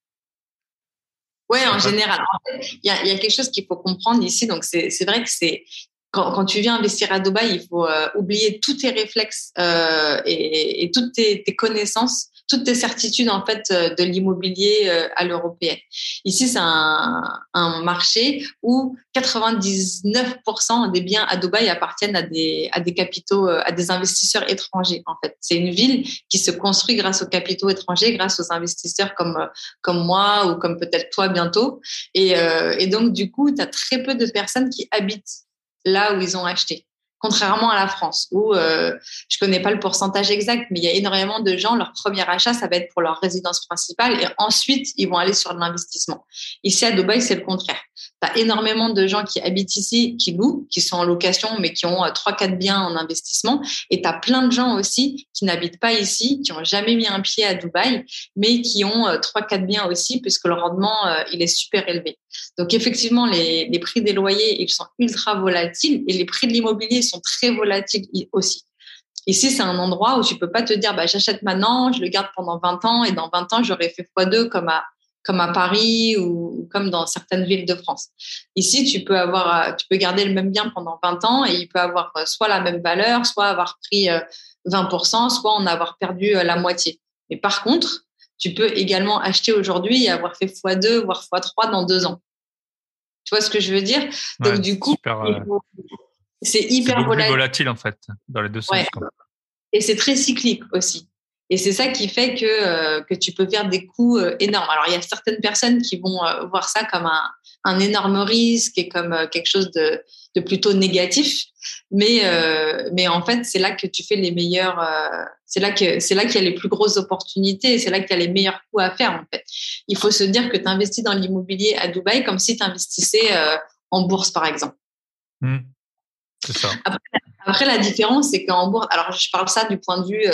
Ouais, en général. Il y, a, y, a, quelque chose qu'il faut comprendre ici. Donc, c'est vrai que c'est quand, quand, tu viens investir à Dubaï, il faut euh, oublier tous tes réflexes euh, et, et, toutes tes, tes, connaissances, toutes tes certitudes en fait euh, de l'immobilier euh, à l'européenne. Ici, c'est un, un, marché où 99% des biens à Dubaï appartiennent à des, à des capitaux, à des investisseurs étrangers. En fait, c'est une ville qui se construit grâce aux capitaux étrangers, grâce aux investisseurs comme comme moi ou comme peut-être toi bientôt. Et, et donc, du coup, tu as très peu de personnes qui habitent là où ils ont acheté. Contrairement à la France, où euh, je connais pas le pourcentage exact, mais il y a énormément de gens, leur premier achat, ça va être pour leur résidence principale et ensuite, ils vont aller sur l'investissement. Ici, à Dubaï, c'est le contraire. Tu as énormément de gens qui habitent ici, qui louent, qui sont en location, mais qui ont euh, trois, quatre biens en investissement. Et tu as plein de gens aussi qui n'habitent pas ici, qui ont jamais mis un pied à Dubaï, mais qui ont euh, trois, quatre biens aussi, puisque le rendement, euh, il est super élevé. Donc effectivement, les prix des loyers, ils sont ultra volatiles et les prix de l'immobilier sont très volatiles aussi. Ici, c'est un endroit où tu peux pas te dire, bah, j'achète maintenant, je le garde pendant 20 ans et dans 20 ans, j'aurais fait x2 comme à, comme à Paris ou, comme dans certaines villes de France. Ici, tu peux avoir, tu peux garder le même bien pendant 20 ans et il peut avoir euh, soit la même valeur, soit avoir pris 20%, euh, soit en avoir perdu euh, la moitié. Mais par contre, tu peux également acheter aujourd'hui et avoir fait x2, voire x3 dans deux ans. Tu vois ce que je veux dire? Donc du coup, c'est hyper volatile. volatile en fait dans les deux sens. Et c'est très cyclique aussi. Et c'est ça qui fait que, euh, que tu peux faire des coûts euh, énormes. Alors, il y a certaines personnes qui vont euh, voir ça comme un, un, énorme risque et comme quelque chose de, de plutôt négatif. Mais, mais en fait, c'est là que tu fais les meilleurs, c'est là que c'est là qu'il y a les plus grosses opportunités, c'est là qu'il y a les meilleurs coûts à faire, en fait. Il faut se dire que tu investis dans l'immobilier à Dubaï comme si tu investissais en bourse, par exemple. Mmh. Après, la différence, c'est qu'en bourse, alors je parle ça du point de vue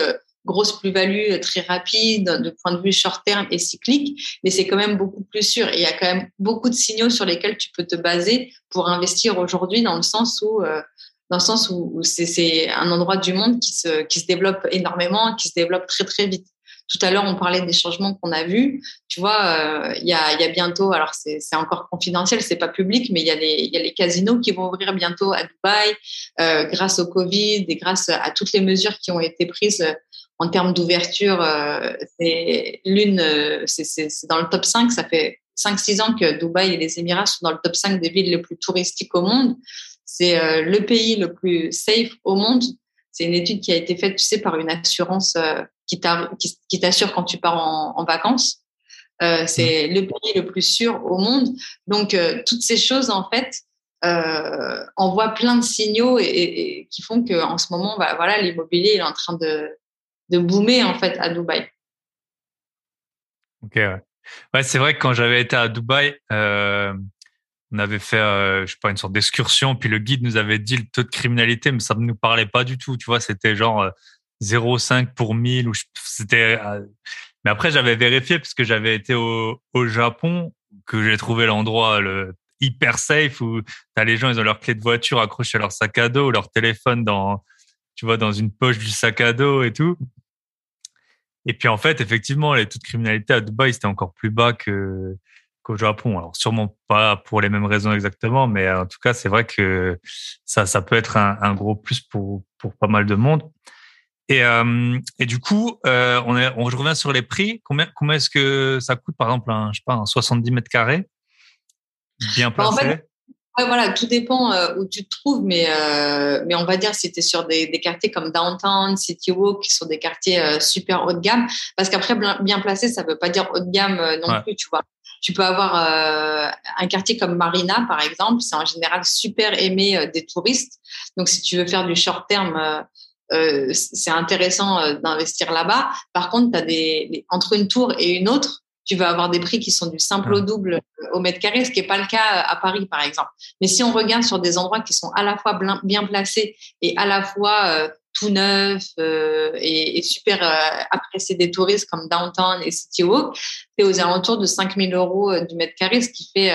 grosse plus-value euh, très rapide de point de vue short terme et cyclique, mais c'est quand même beaucoup plus sûr. Et il y a quand même beaucoup de signaux sur lesquels tu peux te baser pour investir aujourd'hui dans le sens où euh, dans le sens où, c'est un endroit du monde qui se, qui se développe énormément, qui se développe très très vite. Tout à l'heure, on parlait des changements qu'on a vus. Tu vois, euh, il y, a, y a bientôt, alors c'est encore confidentiel, c'est pas public, mais il y, a les, y a les casinos qui vont ouvrir bientôt à Dubaï euh, grâce au Covid et grâce à toutes les mesures qui ont été prises en termes d'ouverture, euh, c'est l'une, euh, c'est dans le top 5. Ça fait 5-6 ans que Dubaï et les Émirats sont dans le top 5 des villes les plus touristiques au monde. C'est euh, le pays le plus safe au monde. C'est une étude qui a été faite, tu sais, par une assurance qui t'assure quand tu pars en, vacances. Euh, c'est le pays le plus sûr au monde. Donc, toutes ces choses, en fait, euh, envoient plein de signaux et, et, qui font qu'en ce moment, bah, voilà, l'immobilier est en train de, de boomer en fait à Dubaï. Ok, ouais. ouais c'est vrai que quand j'avais été à Dubaï, euh, on avait fait, euh, je sais pas, une sorte d'excursion, puis le guide nous avait dit le taux de criminalité, mais ça ne nous parlait pas du tout. Tu vois, c'était genre 0,5 euh, pour 1000 ou c'était. mais après, j'avais vérifié parce que j'avais été au, Japon, que j'ai trouvé l'endroit le hyper safe où as les gens, ils ont leur clé de voiture accrochée à leur sac à dos, leur téléphone dans tu vois, dans une poche du sac à dos et tout. Et puis en fait, effectivement, les taux de criminalité à Dubaï, c'était encore plus bas que qu'au Japon. Alors sûrement pas pour les mêmes raisons exactement, mais en tout cas, c'est vrai que ça, ça peut être un, un, gros plus pour pour pas mal de monde. Et, euh, et du coup, euh, on, est, on revient sur les prix. Combien, combien est-ce que ça coûte, par exemple, un, je sais pas, un 70 mètres carrés? Bien placé Ouais, voilà, tout dépend euh, où tu te trouves, mais, mais on va dire si tu es sur des, des, quartiers comme Downtown, City Walk, qui sont des quartiers super haut de gamme, parce qu'après, bien placé, ça veut pas dire haut de gamme non plus, tu vois. Tu peux avoir un quartier comme Marina, par exemple, c'est en général super aimé des touristes. Donc, si tu veux faire du short terme, c'est intéressant d'investir là-bas. Par contre, tu as des, entre une tour et une autre, tu vas avoir des prix qui sont du simple au double euh, au mètre carré, ce qui n'est pas le cas euh, à Paris, par exemple. Mais si on regarde sur des endroits qui sont à la fois bien placés et à la fois euh, tout neufs et, super appréciés des touristes comme Downtown et City Walk, c'est aux alentours de 5000 euros du mètre carré, ce qui fait,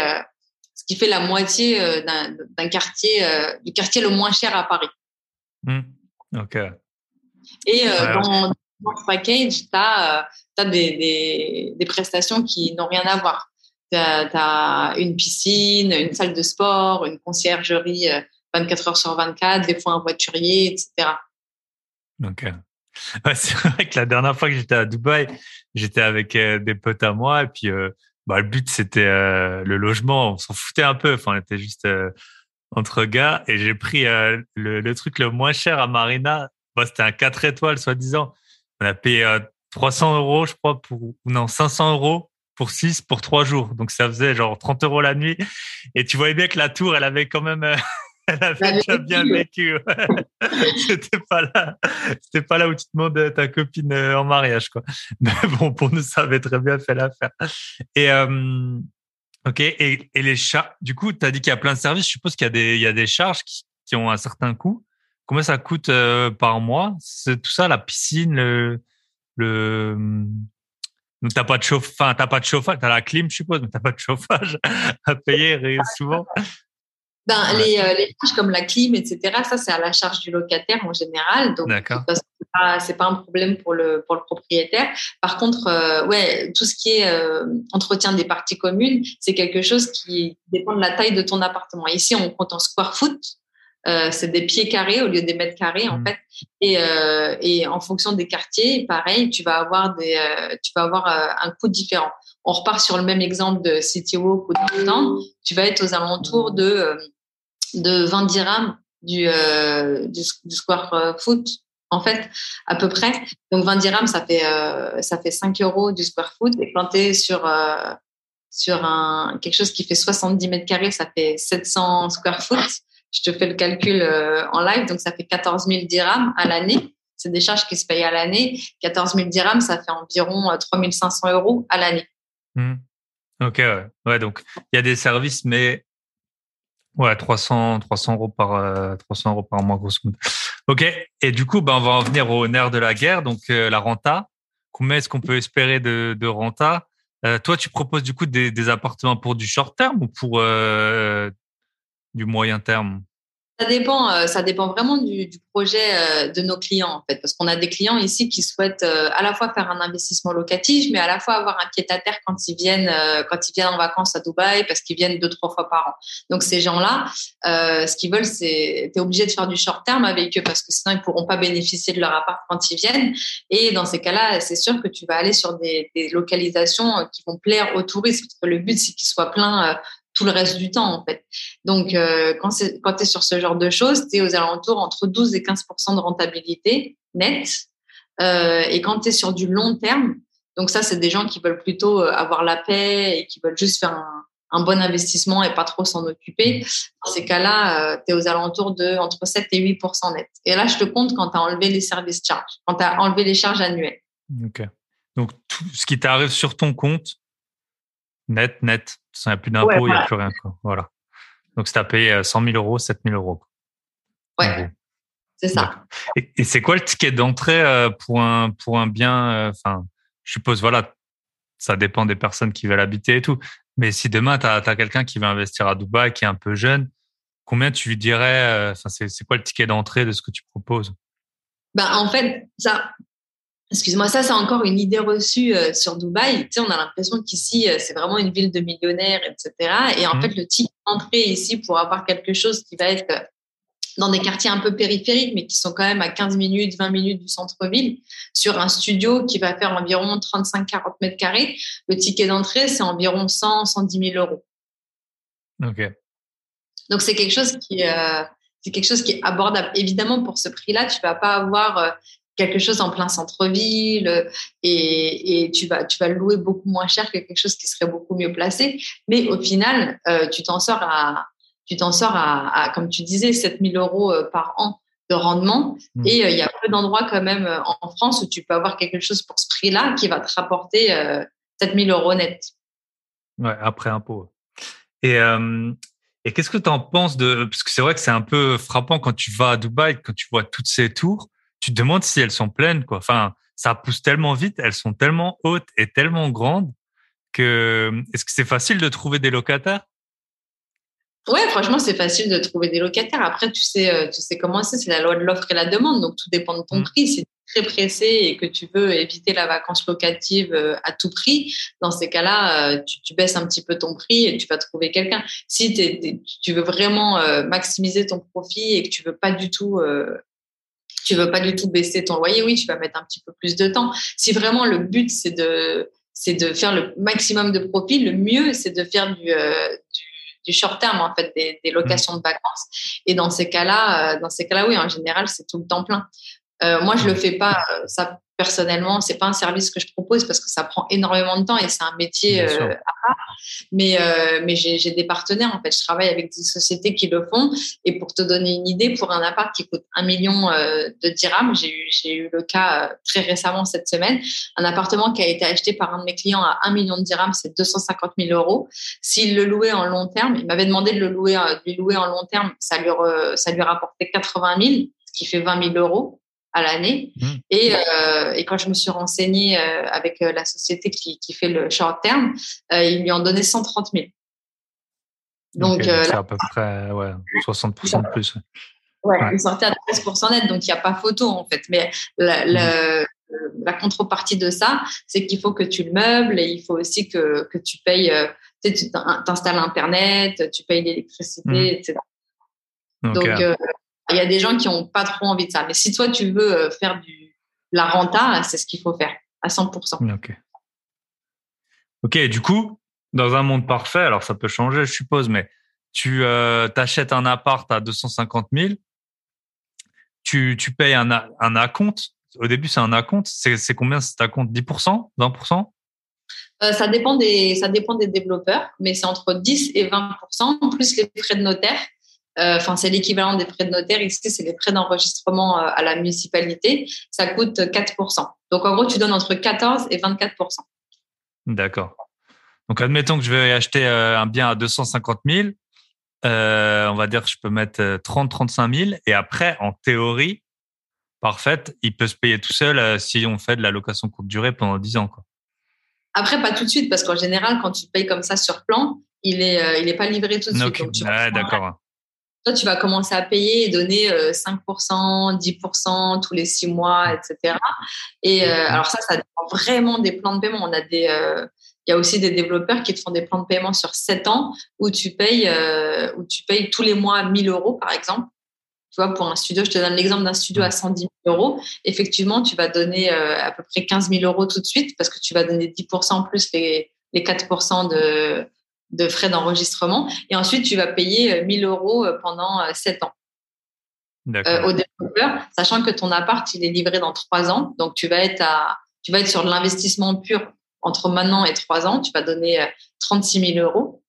ce qui fait la moitié d'un quartier, du quartier le moins cher à Paris. Mmh. Ok. Et dans, dans ce package, tu as, des, des, des, prestations qui n'ont rien à voir. tu as, une piscine, une salle de sport, une conciergerie 24 heures sur 24, des fois un voiturier, etc. Ok. c'est vrai que la dernière fois que j'étais à Dubaï, j'étais avec des potes à moi et puis bah, le but c'était le logement. On s'en foutait un peu. Enfin, on était juste entre gars et j'ai pris le, le, truc le moins cher à Marina. Bah, c'était un 4 étoiles soi-disant. On a payé 300 euros, je crois, pour non 500 euros pour 6 pour 3 jours. Donc ça faisait genre 30 euros la nuit. Et tu voyais bien que la tour, elle avait quand même, elle avait déjà bien vécu. c'était pas là, c'était pas là où tu te demandes ta copine euh, en mariage, quoi. Mais bon, pour nous, ça avait très bien fait l'affaire. Et euh, ok. Et, et les chats. Du coup, tu as dit qu'il y a plein de services. Je suppose qu'il y a des, il y a des charges qui, qui ont un certain coût. Combien ça coûte euh, par mois? C'est tout ça, la piscine, le, le donc t'as pas de chauffage, enfin t'as pas de chauffage, t'as la clim, je suppose, mais t'as pas de chauffage à payer souvent. Ben, les, euh, les charges comme la clim, etc., ça c'est à la charge du locataire en général. Donc c'est pas, un problème pour le pour le propriétaire. Par contre, euh, ouais, tout ce qui est euh, entretien des parties communes, c'est quelque chose qui dépend de la taille de ton appartement. Ici, on compte en square foot. Euh, c'est des pieds carrés au lieu des mètres carrés en mmh. fait et, euh, et en fonction des quartiers pareil tu vas avoir des euh, tu vas avoir un coût différent on repart sur le même exemple de City Walk ou downtown tu vas être aux alentours de de 20 dirhams du, du square foot en fait, à peu près. Donc 20 dirhams, ça fait ça fait 5 euros du square foot. Et quand tu sur sur un quelque chose qui fait 70 mètres carrés, ça fait 700 square foot je te fais le calcul euh, en live, donc ça fait 14 000 dirhams à l'année. C'est des charges qui se payent à l'année. 14 000 dirhams, ça fait environ 3 500 euros à l'année. Hmm. Ok, ouais. ouais. Donc, il y a des services, mais ouais, 300, 300 euros par, 300 euh, euros par mois, grosso modo. Ok. Et du coup, ben, on va en venir au nerf de la guerre, donc euh, la renta. Combien est-ce qu'on peut espérer de, renta? Toi, tu proposes du coup des, des, appartements pour du short terme ou pour du moyen terme? Ça dépend, euh, ça dépend vraiment du, du, projet euh, de nos clients en fait, parce qu'on a des clients ici qui souhaitent euh, à la fois faire un investissement locatif, mais à la fois avoir un pied à terre quand ils viennent, quand ils viennent en vacances à Dubaï, parce qu'ils viennent deux trois fois par an. Donc ces gens-là, ce qu'ils veulent, c'est, t'es obligé de faire du short terme avec eux, parce que sinon ils pourront pas bénéficier de leur appart quand ils viennent. Et dans ces cas-là, c'est sûr que tu vas aller sur des, des localisations qui vont plaire aux touristes, parce que le but c'est qu'ils soient pleins tout le reste du temps en fait. Donc euh, quand c'est quand tu es sur ce genre de choses, tu es aux alentours entre 12 et 15% de rentabilité nette. Euh, et quand tu es sur du long terme, donc ça c'est des gens qui veulent plutôt euh, avoir la paix et qui veulent juste faire un, un bon investissement et pas trop s'en occuper. Dans ces cas-là, tu es aux alentours de entre 7 et 8% net. Et là, je te compte quand tu as enlevé les services charges, quand tu as enlevé les charges annuelles. OK. Donc tout ce qui t'arrive sur ton compte net net il n'y a plus d'impôts, il n'y a plus rien. Quoi. Voilà. Donc, si tu as payé 100 000 euros, 7 000 euros. Ouais. C'est ça. Et, c'est quoi le ticket d'entrée euh, pour un, pour un bien euh, Enfin, je suppose, voilà, ça dépend des personnes qui veulent habiter et tout. Mais si demain, tu as, quelqu'un qui veut investir à Dubaï, qui est un peu jeune, combien tu lui dirais euh, Enfin, c'est quoi le ticket d'entrée de ce que tu proposes? Ben, En fait, ça, Excuse-moi, ça c'est encore une idée reçue euh, sur Dubaï. Tu sais, on a l'impression qu'ici euh, c'est vraiment une ville de millionnaires, etc. Et en mmh. fait, le ticket d'entrée ici pour avoir quelque chose qui va être euh, dans des quartiers un peu périphériques, mais qui sont quand même à 15 minutes, 20 minutes du centre-ville, sur un studio qui va faire environ 35-40 mètres carrés, le ticket d'entrée c'est environ 100, 110 000 euros. Ok. Donc c'est quelque chose qui c'est quelque chose qui est abordable. Évidemment, pour ce prix-là, tu vas pas avoir quelque chose en plein centre-ville et, et, tu vas tu vas le louer beaucoup moins cher que quelque chose qui serait beaucoup mieux placé. Mais au final, euh, tu t'en sors à tu t'en sors à, comme tu disais 7000 euros euh, par an de rendement mmh. et euh, il y a peu d'endroits quand même en France où tu peux avoir quelque chose pour ce prix-là qui va te rapporter euh, 7000 euros net. Ouais, après impôt. Et, et qu'est-ce que tu en penses de parce que c'est vrai que c'est un peu frappant quand tu vas à Dubaï quand tu vois toutes ces tours tu te demandes si elles sont pleines, quoi. Enfin, ça pousse tellement vite, elles sont tellement hautes et tellement grandes que est-ce que c'est facile de trouver des locataires? Ouais, franchement, c'est facile de trouver des locataires. Après, tu sais, euh, tu sais comment c'est, c'est la loi de l'offre et la demande, donc tout dépend de ton mmh. prix. Si très pressé et que tu veux éviter la vacance locative euh, à tout prix, dans ces cas-là, euh, tu, baisses un petit peu ton prix et tu vas trouver quelqu'un. Si tu veux vraiment maximiser ton profit et que tu veux pas du tout tu veux pas du tout baisser ton loyer, oui, tu vas mettre un petit peu plus de temps. Si vraiment le but c'est de c'est de faire le maximum de profit, le mieux c'est de faire du, du short terme en fait des, locations de vacances et dans ces cas-là dans ces cas-là oui en général c'est tout le temps plein euh, moi, je le fais pas. Euh, ça personnellement, c'est pas un service que je propose parce que ça prend énormément de temps et c'est un métier euh, à part. Mais euh, mais j'ai des partenaires en fait. Je travaille avec des sociétés qui le font. Et pour te donner une idée, pour un appart qui coûte un million euh, de dirhams, j'ai eu j'ai eu le cas très récemment cette semaine. Un appartement qui a été acheté par un de mes clients à un million de dirhams, c'est 250 000 euros. S'il le louait en long terme, il m'avait demandé de le louer, de lui louer en long terme, ça lui ça lui rapportait 80 000, ce qui fait 20 000 euros à l'année. Mmh. Et, euh, et, quand je me suis renseignée euh, avec euh, la société qui, qui, fait le short terme, euh, ils lui ont donné 130 000. Donc, c'est à peu près ouais, 60% de plus. Ouais, il sortait à 13% net, donc il n'y a pas photo en fait. Mais la, mmh. la contrepartie de ça, c'est qu'il faut que tu le meubles et il faut aussi que, que tu payes, tu t'installes Internet, tu payes l'électricité, mmh. etc. Donc, il y a des gens qui n'ont pas trop envie de ça. Mais si toi, tu veux euh, faire du, la renta, c'est ce qu'il faut faire à 100%. Ok. Ok, du coup, dans un monde parfait, alors ça peut changer, je suppose, mais tu euh, achètes un appart à 250 000, tu, tu payes un, un acompte. Au début, c'est un acompte. C'est combien? Cet acompte 10% 20% euh, ça, dépend des, ça dépend des développeurs, mais c'est entre 10 et 20%, plus les frais de notaire. Euh, enfin, c'est l'équivalent des frais de notaire. Ici, c'est les frais d'enregistrement euh, à la municipalité. Ça coûte 4%. Donc, en gros, tu donnes entre 14 et 24%. D'accord. Donc, admettons que je vais acheter euh, un bien à 250 000. on va dire que je peux mettre 30, 35 000. Et après, en théorie, parfaite, il peut se payer tout seul si on fait de la location courte durée pendant 10 ans. Quoi. Après, pas tout de suite, parce qu'en général, quand tu payes comme ça sur plan, il est, il est pas livré tout de suite. Donc, d'accord toi, tu vas commencer à payer et donner 5%, euh, 10% tous les six mois, etc. Et euh, alors ça, ça dépend vraiment des plans de paiement. On a des, euh, il y a aussi des développeurs qui te font des plans de paiement sur 7 ans où tu payes, où tu payes tous les mois 1000 euros, par exemple. Tu vois, pour un studio, je te donne l'exemple d'un studio à 110 000 euros. Effectivement, tu vas donner à peu près 15 000 euros tout de suite parce que tu vas donner 10% plus les, les 4% de, de frais d'enregistrement. Et ensuite, tu vas payer 1000 euh, euros euh, pendant 7 euh, ans. au développeur, sachant que ton appart, il est livré dans 3 ans. Donc, tu vas être, à, tu vas être sur l'investissement pur entre maintenant et 3 ans. Tu vas donner 36 000 euros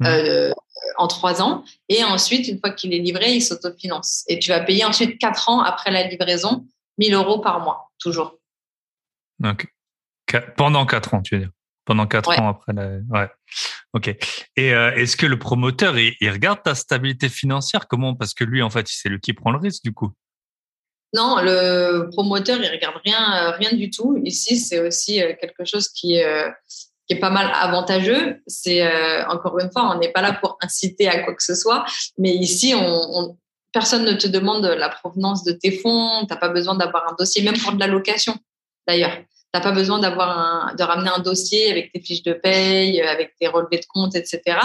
mmh. en 3 ans. Et ensuite, une fois qu'il est livré, il s'autofinance. Et tu vas payer ensuite 4 ans après la livraison, 1000 euros par mois, toujours. Donc, pendant 4 ans, tu veux dire pendant quatre ans après la... Ouais. Ok. Et euh, est-ce que le promoteur, il, regarde ta stabilité financière? Comment? Parce que lui, en fait, c'est lui qui prend le risque, du coup. Non, le promoteur, il regarde rien, euh, rien du tout. Ici, c'est aussi euh, quelque chose qui est, qui est pas mal avantageux. C'est encore une fois, on n'est pas là pour inciter à quoi que ce soit, mais ici, on, personne ne te demande la provenance de tes fonds. T'as pas besoin d'avoir un dossier, même pour de la location, d'ailleurs. T'as pas besoin d'avoir un, de ramener un dossier avec tes fiches de paye, avec tes relevés de compte, etc.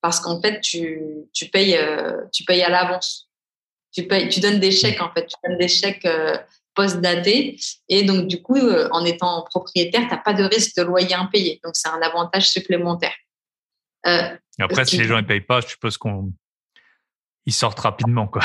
Parce qu'en fait, tu, tu payes, euh, tu payes à l'avance. Tu payes, tu donnes des chèques en fait, tu donnes des chèques euh, post-datés et donc du coup, euh, en étant propriétaire, t'as pas de risque de loyer impayé. Donc c'est un avantage supplémentaire. Après, si les gens ne payent pas, je suppose qu'on ils sortent rapidement quoi.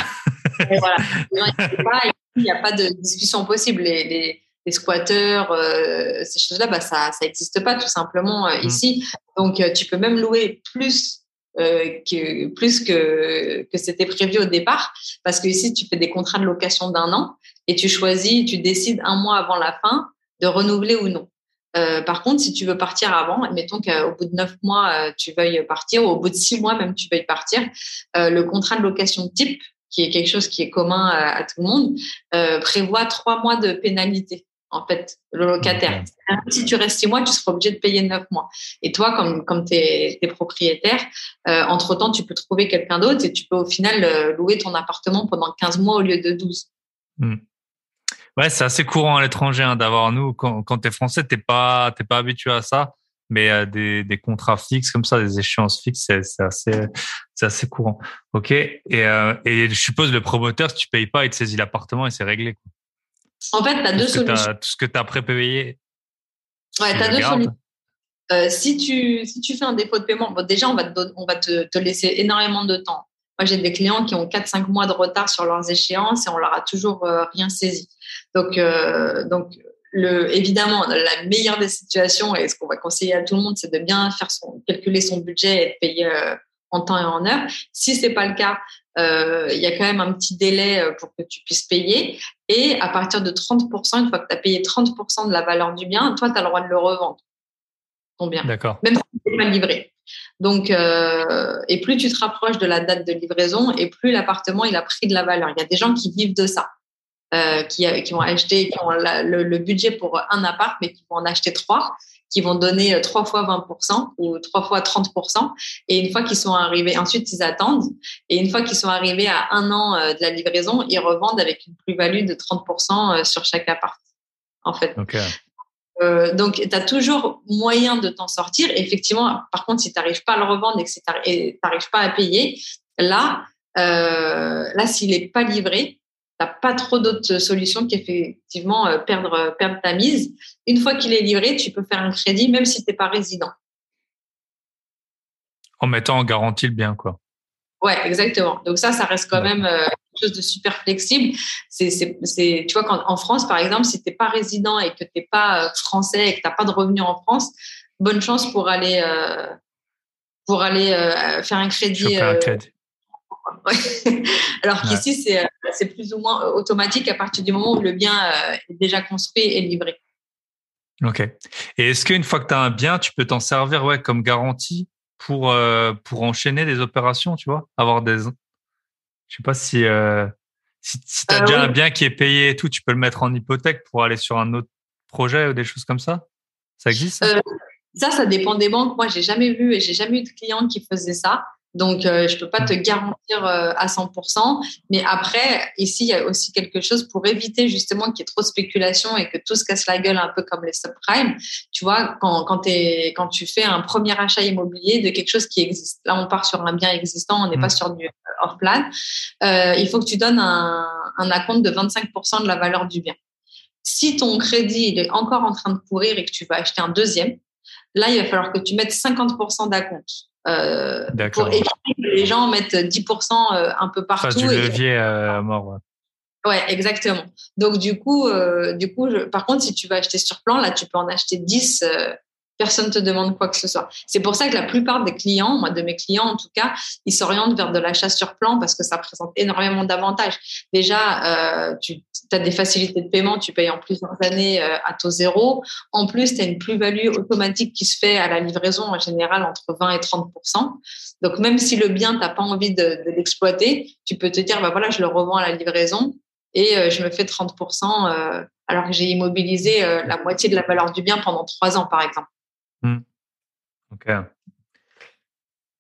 voilà. Il n'y a pas de discussion possible. Les, les, les squatteurs, euh, ces choses-là, bah, ça ça n'existe pas tout simplement euh, mmh. ici. Donc euh, tu peux même louer plus que plus que que c'était prévu au départ, parce que ici tu fais des contrats de location d'un an et tu choisis, tu décides un mois avant la fin de renouveler ou non. par contre, si tu veux partir avant, admettons qu'au bout de neuf mois, tu veuilles partir, ou au bout de six mois même, tu veuilles partir, le contrat de location type, qui est quelque chose qui est commun à, tout le monde, prévoit trois mois de pénalité en fait, le locataire. Si tu restes six mois, tu seras obligé de payer neuf mois. Et toi, comme, comme tu es, propriétaire, euh, entre-temps, tu peux trouver quelqu'un d'autre et tu peux au final euh, louer ton appartement pendant 15 mois au lieu de 12. Hmm. Ouais, c'est assez courant à l'étranger hein, d'avoir nous. Quand, quand tu es français, t'es pas, t'es pas habitué à ça, mais euh, des, des contrats fixes comme ça, des échéances fixes, c'est assez, assez courant. Ok. Et, et je suppose le promoteur, si tu payes pas, il te saisit l'appartement et c'est réglé. Quoi. En fait, tu as deux solutions. tout ce que tu as prépayé. Ouais, tu as deux solutions. Euh, si, tu, si tu fais un défaut de paiement, bon, déjà, on va, te, on va te, te laisser énormément de temps. Moi, j'ai des clients qui ont 4-5 mois de retard sur leurs échéances et on leur a toujours euh, rien saisi. Donc, euh, donc le, évidemment, la meilleure des situations et ce qu'on va conseiller à tout le monde, c'est de bien faire son, calculer son budget et de payer en temps et en heure. Si c'est pas le cas, euh, il y a quand même un petit délai pour que tu puisses payer. Et à partir de 30%, une fois que tu as payé 30% de la valeur du bien, toi, tu as le droit de le revendre. Ton bien. D'accord. Même si n'est pas livré. Donc, euh, et plus tu te rapproches de la date de livraison, et plus l'appartement il a pris de la valeur. Il y a des gens qui vivent de ça, euh, qui, qui ont acheté, qui ont le, budget pour un appart, mais qui vont en acheter trois, qui vont donner trois fois 20% ou trois fois 30%. Et une fois qu'ils sont arrivés, ensuite ils attendent. Et une fois qu'ils sont arrivés à un an euh, de la livraison, ils revendent avec une plus-value de 30% sur chaque appart. En fait. Euh, donc, tu as toujours moyen de t'en sortir. effectivement, par contre, si tu n'arrives pas à le revendre et que tu n'arrives pas à payer, là, euh, là s'il n'est pas livré, tu n'as pas trop d'autres solutions qu'effectivement euh, perdre, perdre ta mise. Une fois qu'il est livré, tu peux faire un crédit même si tu n'es pas résident. En mettant en garantie le bien, quoi. Ouais, exactement. Donc ça, ça reste quand même euh, quelque chose de super flexible. C'est, c'est, c'est, tu vois, quand, en France, par exemple, si tu n'es pas résident et que tu n'es pas euh, français et que tu n'as pas de revenus en France, bonne chance pour aller, euh, pour aller faire un crédit. Un crédit. Alors qu'ici, c'est, c'est plus ou moins automatique à partir du moment où le bien est déjà construit et livré. Ok. Et est-ce qu'une fois que tu as un bien, tu peux t'en servir ouais, comme garantie pour euh, pour enchaîner des opérations, tu vois, avoir des. Je sais pas si euh, si, si tu as déjà un bien qui est payé et tout, tu peux le mettre en hypothèque pour aller sur un autre projet ou des choses comme ça? Ça existe ça, euh, ça, ça dépend des banques. Moi, j'ai jamais vu et j'ai jamais eu de client qui faisait ça. Donc, euh, je peux pas te garantir euh, à 100%. Mais après, ici, il y a aussi quelque chose pour éviter justement qu'il y ait trop de spéculation et que tout se casse la gueule un peu comme les subprimes. Tu vois, quand, quand, es, quand tu fais un premier achat immobilier de quelque chose qui existe. Là, on part sur un bien existant, on n'est pas mmh. sur du euh, off-plan. Euh, il faut que tu donnes un, un acompte de 25% de la valeur du bien. Si ton crédit il est encore en train de courir et que tu vas acheter un deuxième, là, il va falloir que tu mettes 50% d'acompte. Euh, pour éviter que les gens mettent 10% euh, un peu partout. Face du levier à mort. Ouais. Ouais, exactement. Donc du coup, euh, du coup, par contre, si tu vas acheter sur plan, là, tu peux en acheter 10 personne te demande quoi que ce soit. C'est pour ça que la plupart des clients, moi de mes clients en tout cas, ils s'orientent vers de l'achat sur plan parce que ça présente énormément d'avantages. Déjà, euh, tu as des facilités de paiement, tu payes en plusieurs années euh, à taux zéro. En plus, tu as une plus-value automatique qui se fait à la livraison en général entre 20 et 30% Donc même si le bien, tu n'as pas envie de, de l'exploiter, tu peux te dire, bah voilà, je le revends à la livraison et euh, je me fais 30% euh, alors que j'ai immobilisé la moitié de la valeur du bien pendant trois ans, par exemple. Hmm.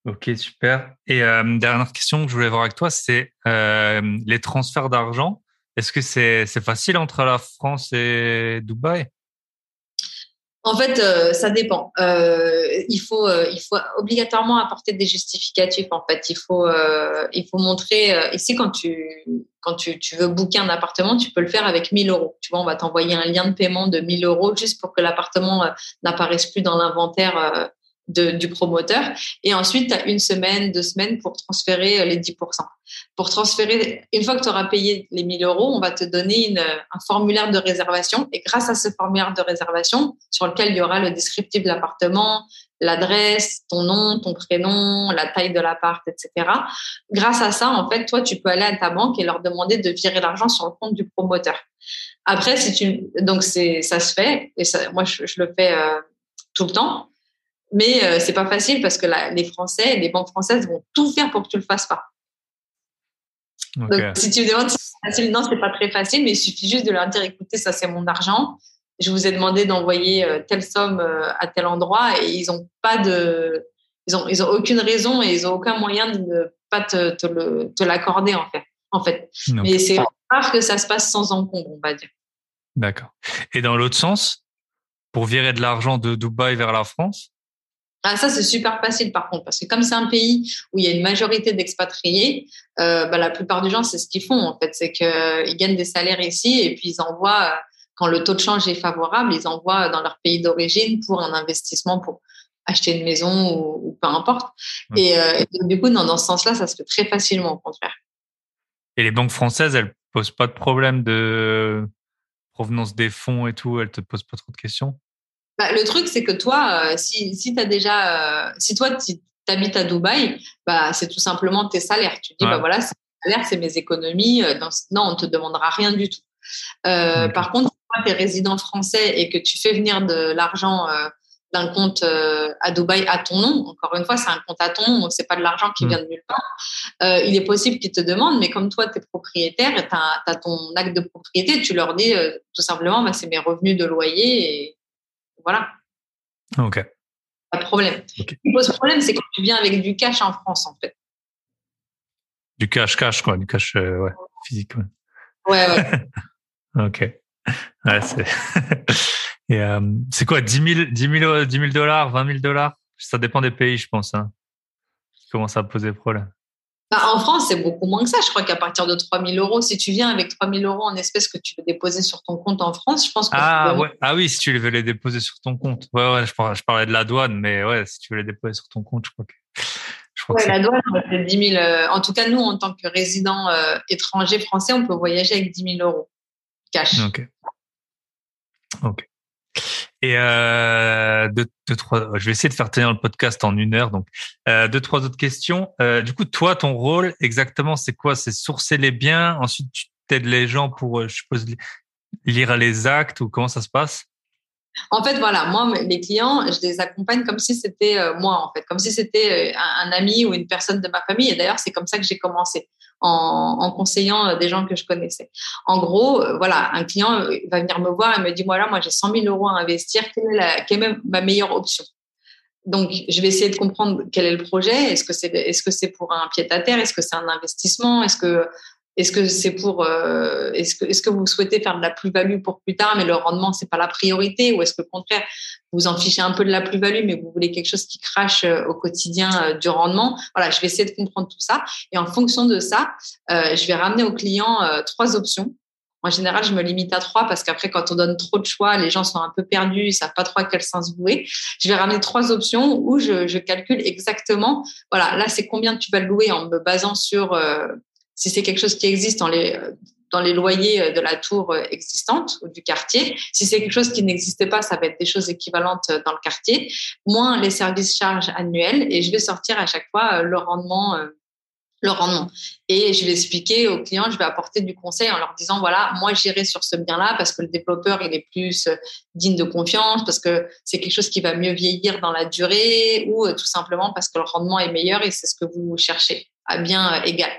Ok. Super. Et dernière question que je voulais voir avec toi, c'est les transferts d'argent. Est-ce que c'est facile entre la France et Dubaï? En fait, euh, ça dépend. Euh, il faut, euh, il faut obligatoirement apporter des justificatifs. En fait, il faut, montrer. ici, quand tu, quand tu, tu, veux booker un appartement, tu peux le faire avec 1000 euros. Tu vois, on va t'envoyer un lien de paiement de 1000 euros juste pour que l'appartement n'apparaisse plus dans l'inventaire de, du promoteur. Et ensuite, tu as une semaine, deux semaines pour transférer euh, les 10%. Pour transférer, une fois que tu auras payé les 1000 euros, on va te donner une, un formulaire de réservation. Et grâce à ce formulaire de réservation, sur lequel il y aura le descriptif de l'appartement, l'adresse, ton nom, ton prénom, la taille de l'appart, etc. Grâce à ça, en fait, toi, tu peux aller à ta banque et leur demander de virer l'argent sur le compte du promoteur. Après, si tu, donc c'est, ça se fait, et ça, moi, je, le fais euh, tout le temps. Mais euh, c'est pas facile parce que les Français, les banques françaises vont tout faire pour que tu le fasses pas. Donc, si tu me demandes si c'est facile, non, c'est pas très facile, mais il suffit juste de leur dire, écoutez, ça c'est mon argent. Je vous ai demandé d'envoyer euh, telle somme euh, à tel endroit et ils ont pas de, ils ont, ils ont aucune raison et ils ont aucun moyen de ne pas te, te, le, te l'accorder en fait. En fait. Mais c'est rare que ça se passe sans encombre, on va dire. D'accord. Et dans l'autre sens, pour virer de l'argent de Dubaï vers la France ah, ça, c'est super facile par contre, parce que comme c'est un pays où il y a une majorité d'expatriés, euh, bah, la plupart des gens, c'est ce qu'ils font en fait, c'est qu'ils gagnent des salaires ici et puis ils envoient, euh, quand le taux de change est favorable, ils envoient dans leur pays d'origine pour un investissement, pour acheter une maison ou, peu importe. Et, euh, du coup, dans ce sens-là, ça se fait très facilement au contraire. Et les banques françaises, elles posent pas de problème de provenance des fonds et tout, elles te posent pas trop de questions? Bah, le truc, c'est que toi, euh, si, si as déjà, euh, si toi, tu habites à Dubaï, bah, c'est tout simplement tes salaires. Tu dis, bah voilà, c'est mes salaires, c'est mes économies. Euh, non, on te demandera rien du tout. Par contre, si tu es résident français et que tu fais venir de l'argent d'un compte à Dubaï à ton nom, encore une fois, c'est un compte à ton nom, donc c'est pas de l'argent qui mmh. vient de nulle part. il est possible qu'ils te demandent, mais comme toi, tu es propriétaire, tu as, ton acte de propriété, tu leur dis tout simplement, bah, c'est mes revenus de loyer et voilà. Ok. Pas de problème. Ce qui pose problème, c'est quand tu viens avec du cash en France, en fait. Du cash, cash, quoi. Du cash euh, ouais, physique. Ouais, ouais. ok. Ouais, c'est. Et euh, c'est quoi 10 000, 10 000, dollars, 20 000 dollars? Ça dépend des pays, je pense. Hein. Comment ça à poser problème. Bah, en France, c'est beaucoup moins que ça. Je crois qu'à partir de 3 000 euros, si tu viens avec 3 000 euros en espèces que tu veux déposer sur ton compte en France, je pense que. Ah, ouais. ah oui, si tu veux les déposer sur ton compte. Ouais, ouais, je parlais, de la douane, mais ouais, si tu veux les déposer sur ton compte, je crois que. Je crois ouais, la douane, c'est 10 000. Euh, en tout cas, nous, en tant que résidents euh, étrangers français, on peut voyager avec 10 000 euros cash. Ok. Ok. Et euh, deux, trois, je vais essayer de faire tenir le podcast en une heure. Donc, euh, deux, trois autres questions. Euh, du coup, toi, ton rôle exactement, c'est quoi? C'est sourcer les biens. Ensuite, tu aides les gens pour, je suppose, lire les actes ou comment ça se passe? En fait, voilà, moi, les clients, je les accompagne comme si c'était moi, en fait, comme si c'était un, ami ou une personne de ma famille. Et d'ailleurs, c'est comme ça que j'ai commencé, en, conseillant euh, des gens que je connaissais. En gros, voilà, un client va venir me voir et me dit, voilà, moi, j'ai 100 000 euros à investir, quelle est, ma meilleure option? Donc, je vais essayer de comprendre quel est le projet. Est-ce que c'est est-ce pour un pied à terre? Est-ce que c'est un investissement? Est-ce que est-ce que c'est pour euh, est-ce que est-ce que vous souhaitez faire de la plus-value pour plus tard, mais le rendement c'est pas la priorité, ou est-ce que au contraire vous en fichez un peu de la plus-value, mais vous voulez quelque chose qui crache euh, au quotidien euh, du rendement? Voilà, je vais essayer de comprendre tout ça, et en fonction de ça, je vais ramener au client trois options. En général, je me limite à trois parce qu'après, quand on donne trop de choix, les gens sont un peu perdus, ils savent pas trop à quel sens vouer. Je vais ramener trois options où je, je calcule exactement. Voilà, là, c'est combien tu vas louer en me basant sur si c'est quelque chose qui existe dans les, dans les loyers euh, de la tour euh, existante ou du quartier. Si c'est quelque chose qui n'existait pas, ça va être des choses équivalentes euh, dans le quartier, moins les services charges annuels et je vais sortir à chaque fois le rendement le rendement. Et je vais expliquer aux clients, je vais apporter du conseil en leur disant, voilà, moi j'irai sur ce bien-là parce que le développeur, il est plus digne de confiance, parce que c'est quelque chose qui va mieux vieillir dans la durée ou tout simplement parce que le rendement est meilleur et c'est ce que vous cherchez à bien égal.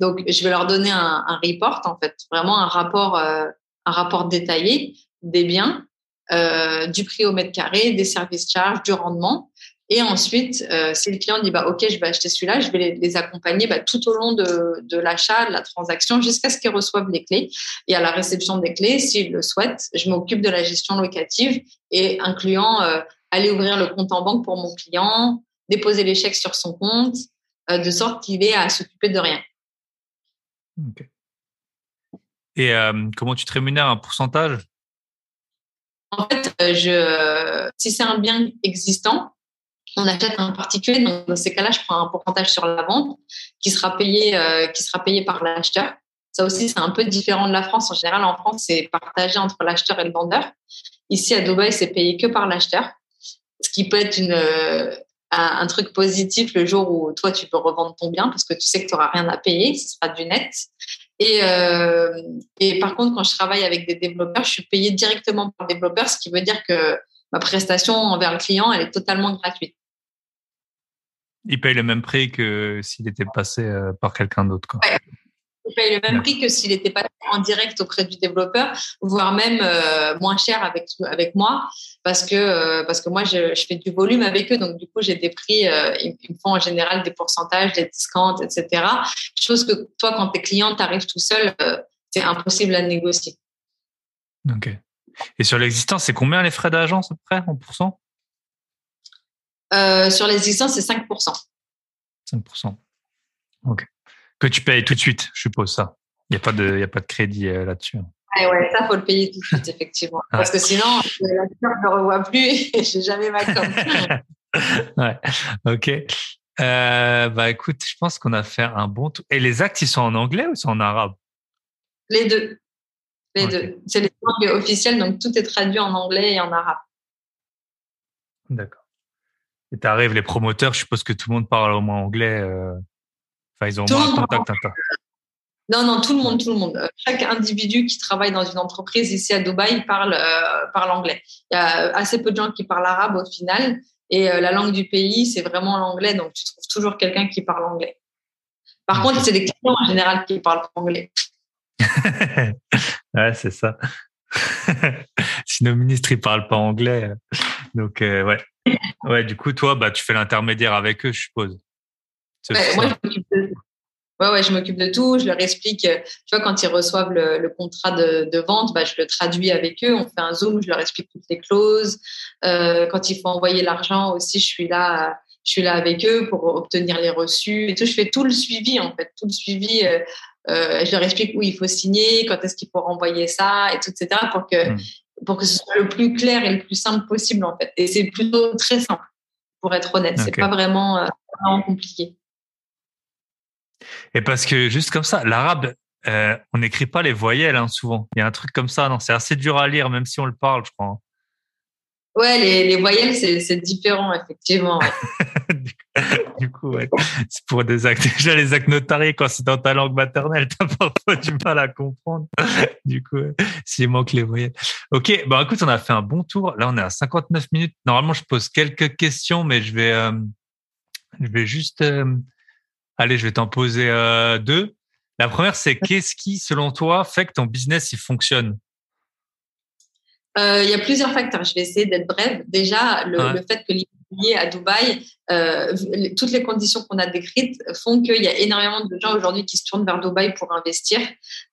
Donc, je vais leur donner un, report, en fait, vraiment un rapport, euh, un rapport détaillé des biens, euh, du prix au mètre carré, des services charges, du rendement. Et ensuite, euh, si le client dit bah ok, je vais acheter celui-là, je vais les, accompagner bah, tout au long de, de l'achat, de la transaction, jusqu'à ce qu'ils reçoivent les clés. Et à la réception des clés, s'ils le souhaitent, je m'occupe de la gestion locative et incluant euh, aller ouvrir le compte en banque pour mon client, déposer les chèques sur son compte, euh, de sorte qu'il ait à s'occuper de rien. Et euh, comment tu te rémunères un pourcentage? En fait, euh, je, si c'est un bien existant, on achète un particulier. Donc, dans ces cas-là, je prends un pourcentage sur la vente qui sera payé, qui sera payé par l'acheteur. Ça aussi, c'est un peu différent de la France. En général, en France, c'est partagé entre l'acheteur et le vendeur. Ici, à Dubaï, c'est payé que par l'acheteur, ce qui peut être une, un, truc positif le jour où toi, tu peux revendre ton bien parce que tu sais que tu n'auras rien à payer, ce sera du net. Et, euh, et par contre, quand je travaille avec des développeurs, je suis payée directement par le développeur, ce qui veut dire que ma prestation envers le client, elle est totalement gratuite. Il paye le même prix que s'il était passé euh, par quelqu'un d'autre. Quoi il paye le même prix que s'il n'était pas en direct auprès du développeur, voire même euh, moins cher avec avec moi, parce que euh, parce que moi je, je, fais du volume avec eux, donc du coup j'ai des prix, euh, ils, me font en général des pourcentages, des discounts, etc. Chose que toi quand tes clients t'arrivent tout seul, c'est impossible à négocier. Ok. Et sur l'existence, c'est combien les frais d'agence à peu près en pourcent? Sur l'existence, c'est 5%. 5%. Ok. Que tu payes tout de suite, je suppose ça. Il n'y a, pas de, y a pas de crédit euh, là-dessus. Ouais, ouais, ça, faut le payer tout de suite, effectivement. Parce que sinon, la je ne revois plus et j'ai jamais ma com. ouais, ok. Euh, bah écoute, je pense qu'on a fait un bon tour. Et les actes, ils sont en anglais ou ils sont en arabe? Les deux. Les deux. C'est les langues officielles, donc tout est traduit en anglais et en arabe. D'accord. Et tu arrives, les promoteurs, je suppose que tout le monde parle au moins anglais. Euh, enfin, ils ont moins un contact. Non, non, tout le monde, tout le monde. Euh, chaque individu qui travaille dans une entreprise ici à Dubaï parle, euh, parle anglais. Il y a assez peu de gens qui parlent arabe au final. Et euh, la langue du pays, c'est vraiment l'anglais. Donc, tu trouves toujours quelqu'un qui parle anglais. Par contre, c'est des clients en général qui parlent anglais. ouais, c'est ça. si nos ministres ils parlent pas anglais, donc ouais, ouais. Du coup, toi, bah, tu fais l'intermédiaire avec eux, je suppose. Moi, je m'occupe de Ouais, ouais, je m'occupe de tout. Je leur explique, euh, tu vois, quand ils reçoivent le, contrat de, de, vente, bah, je le traduis avec eux. On fait un zoom, je leur explique toutes les clauses. Euh, quand il faut envoyer l'argent aussi, je suis là, je suis là avec eux pour obtenir les reçus et tout. Je fais tout le suivi, en fait, tout le suivi. Euh, euh je leur explique où il faut signer, quand est-ce qu'il faut renvoyer ça et tout, etc. pour que, mmh. pour que ce soit le plus clair et le plus simple possible, en fait. Et c'est plutôt très simple, pour être honnête. C'est pas vraiment, vraiment compliqué. Et parce que juste comme ça, l'arabe, euh, on n'écrit pas les voyelles hein, souvent. Il y a un truc comme ça, non C'est assez dur à lire, même si on le parle, je crois. Hein. Ouais, les, voyelles, c'est différent, effectivement. du coup, ouais. c'est pour des actes. Déjà, les actes notariés, quand c'est dans ta langue maternelle, t'as parfois du mal à comprendre. du coup, s'il manque les voyelles. Ok, bah écoute, on a fait un bon tour. Là, on est à 59 minutes. Normalement, je pose quelques questions, mais je vais, euh, je vais juste euh, Allez, je vais t'en poser euh, deux. La première, c'est qu'est-ce qui, selon toi, fait que ton business il fonctionne? Euh, Il y a plusieurs facteurs. Je vais essayer d'être brève. Déjà, le, fait que l'immobilier à Dubaï, euh, toutes les conditions qu'on a décrites font qu'il y a énormément de gens aujourd'hui qui se tournent vers Dubaï pour investir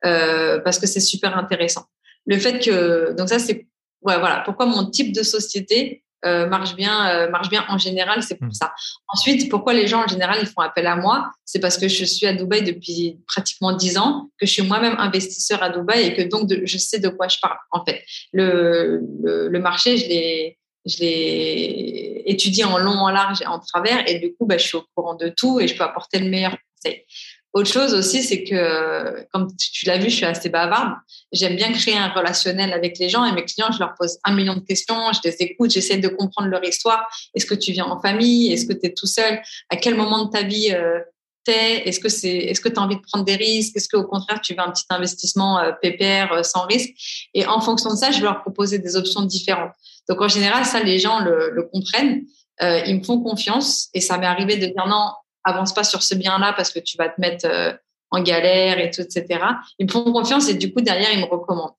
parce que c'est super intéressant. Le fait que, donc ça, c'est ouais, voilà, pourquoi mon type de société euh, marche bien, euh, marche bien en général, c'est pour hmm. ça. Ensuite, pourquoi les gens en général ils font appel à moi? C'est parce que je suis à Dubaï depuis pratiquement dix ans, que je suis moi-même investisseur à Dubaï et que donc je sais de quoi je parle. En fait, le, le, marché, je l'ai je l'ai étudié en long, en large et en travers, et du coup, bah, je suis au courant de tout et je peux apporter le meilleur conseil. Autre chose aussi, c'est que, comme tu l'as vu, je suis assez bavarde. J'aime bien créer un relationnel avec les gens et mes clients, je leur pose un million de questions, je les écoute, j'essaie de comprendre leur histoire. Est-ce que tu viens en famille? Est-ce que tu es tout seul? À quel moment de ta vie euh, t'es? Est-ce que c'est, est-ce que tu as envie de prendre des risques? Est-ce qu'au contraire, tu veux un petit investissement euh, pépère, euh, sans risque? Et en fonction de ça, je vais leur proposer des options différentes. Donc, en général, ça, les gens le, le comprennent. Euh, ils me font confiance et ça m'est arrivé de dire non, avance pas sur ce bien-là parce que tu vas te mettre euh, en galère et tout, etc. Ils me font confiance et du coup, derrière, ils me recommandent.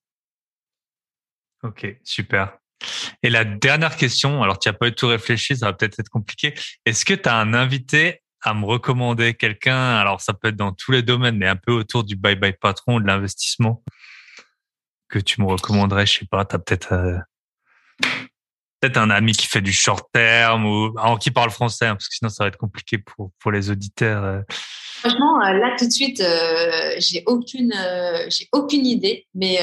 Ok, super. Et la dernière question, alors tu n'as pas eu tout réfléchi, ça va peut-être être compliqué. Est-ce que tu as un invité à me recommander? Quelqu'un Alors ça peut être dans tous les domaines, mais un peu autour du bye bye patron, de l'investissement, que tu me recommanderais? Je sais pas, tu as peut-être euh, peut-être un ami qui fait du short terme ou en qui parle français, hein, parce que sinon ça va être compliqué pour, pour les auditeurs. Euh. Franchement, euh, là tout de suite, euh, j'ai aucune, j'ai aucune idée, mais,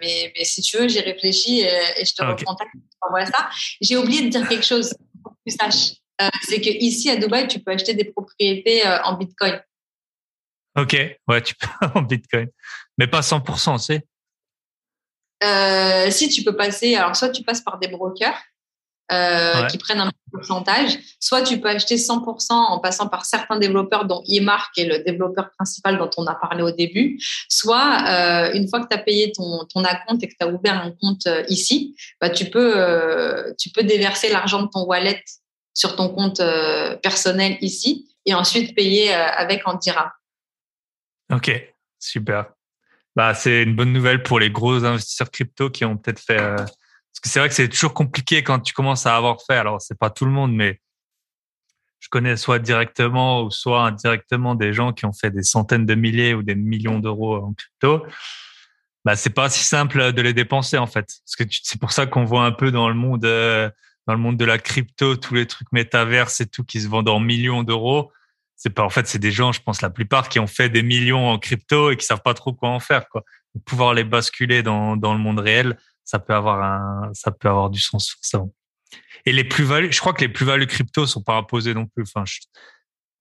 mais, mais, si tu veux, j'ai réfléchi et, je te recontacte pour ça. J'ai oublié de dire quelque chose pour que tu saches. c'est que ici à Dubaï, tu peux acheter des propriétés en Bitcoin. Ok, ouais, tu peux en Bitcoin, mais pas 100%, c'est? si tu peux passer, alors soit tu passes par des brokers, euh, qui prennent un pourcentage. Soit tu peux acheter 100% en passant par certains développeurs, dont eMark est le développeur principal dont on a parlé au début. Soit euh, une fois que tu as payé ton, ton compte et que tu as ouvert un compte euh, ici, bah, tu, peux, tu peux déverser l'argent de ton wallet sur ton compte personnel ici et ensuite payer avec en dirham. Ok, super. Bah, c'est une bonne nouvelle pour les gros investisseurs crypto qui ont peut-être fait parce que c'est vrai que c'est toujours compliqué quand tu commences à avoir fait. Alors, c'est pas tout le monde, mais je connais soit directement ou soit indirectement des gens qui ont fait des centaines de milliers ou des millions d'euros en crypto. bah c'est pas si simple de les dépenser en fait. Parce que c'est pour ça qu'on voit un peu dans le monde euh, dans le monde de la crypto tous les trucs métaverses et tout qui se vendent en millions d'euros. C'est pas en fait c'est des gens, je pense la plupart qui ont fait des millions en crypto et qui savent pas trop quoi en faire quoi. pouvoir les basculer dans dans le monde réel, ça peut avoir un ça peut avoir du sens ça. Et les plus-values, je crois que les plus-values crypto sont pas imposées non plus. Enfin,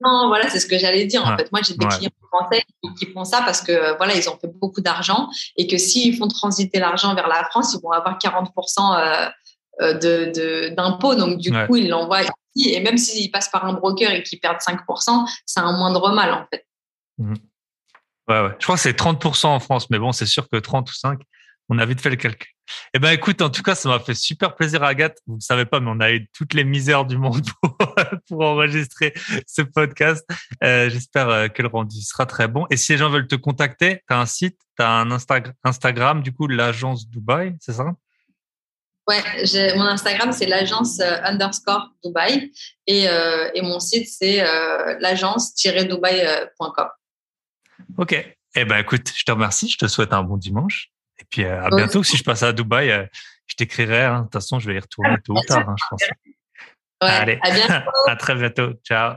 non, voilà, c'est ce que j'allais dire. En fait, moi, j'ai des clients français qui, font ça parce que voilà, ils ont fait beaucoup d'argent et que s'ils font transiter l'argent vers la France, ils vont avoir 40% euh, euh, de d'impôts. Donc, du coup, ils l'envoient ici. Et même s'ils passent par un broker et qu'ils perdent 5%, c'est un moindre mal, en fait. Mmh. Ouais, ouais. Je crois que c'est 30% en France, mais bon, c'est sûr que 30 ou 5, on a vite fait le calcul. Eh ben, écoute, en tout cas, ça m'a fait super plaisir, Agathe. Vous ne savez pas, mais on a eu toutes les misères du monde pour, enregistrer ce podcast. Euh, J'espère euh, que le rendu sera très bon. Et si les gens veulent te contacter, tu as un site, tu as un Instagram, du coup, l'agence Dubaï, c'est ça? Ouais, mon Instagram, c'est l'agence euh, underscore Dubaï et, euh, et mon site, c'est euh, l'agence-dubaï.com. Ok. Eh ben, écoute, je te remercie. Je te souhaite un bon dimanche. Et puis euh, à bientôt. Si je passe à Dubaï, euh, je t'écrirai. Hein. De toute façon, je vais y retourner tôt ou tard, hein, je pense. Allez, à bientôt. à très bientôt. Ciao.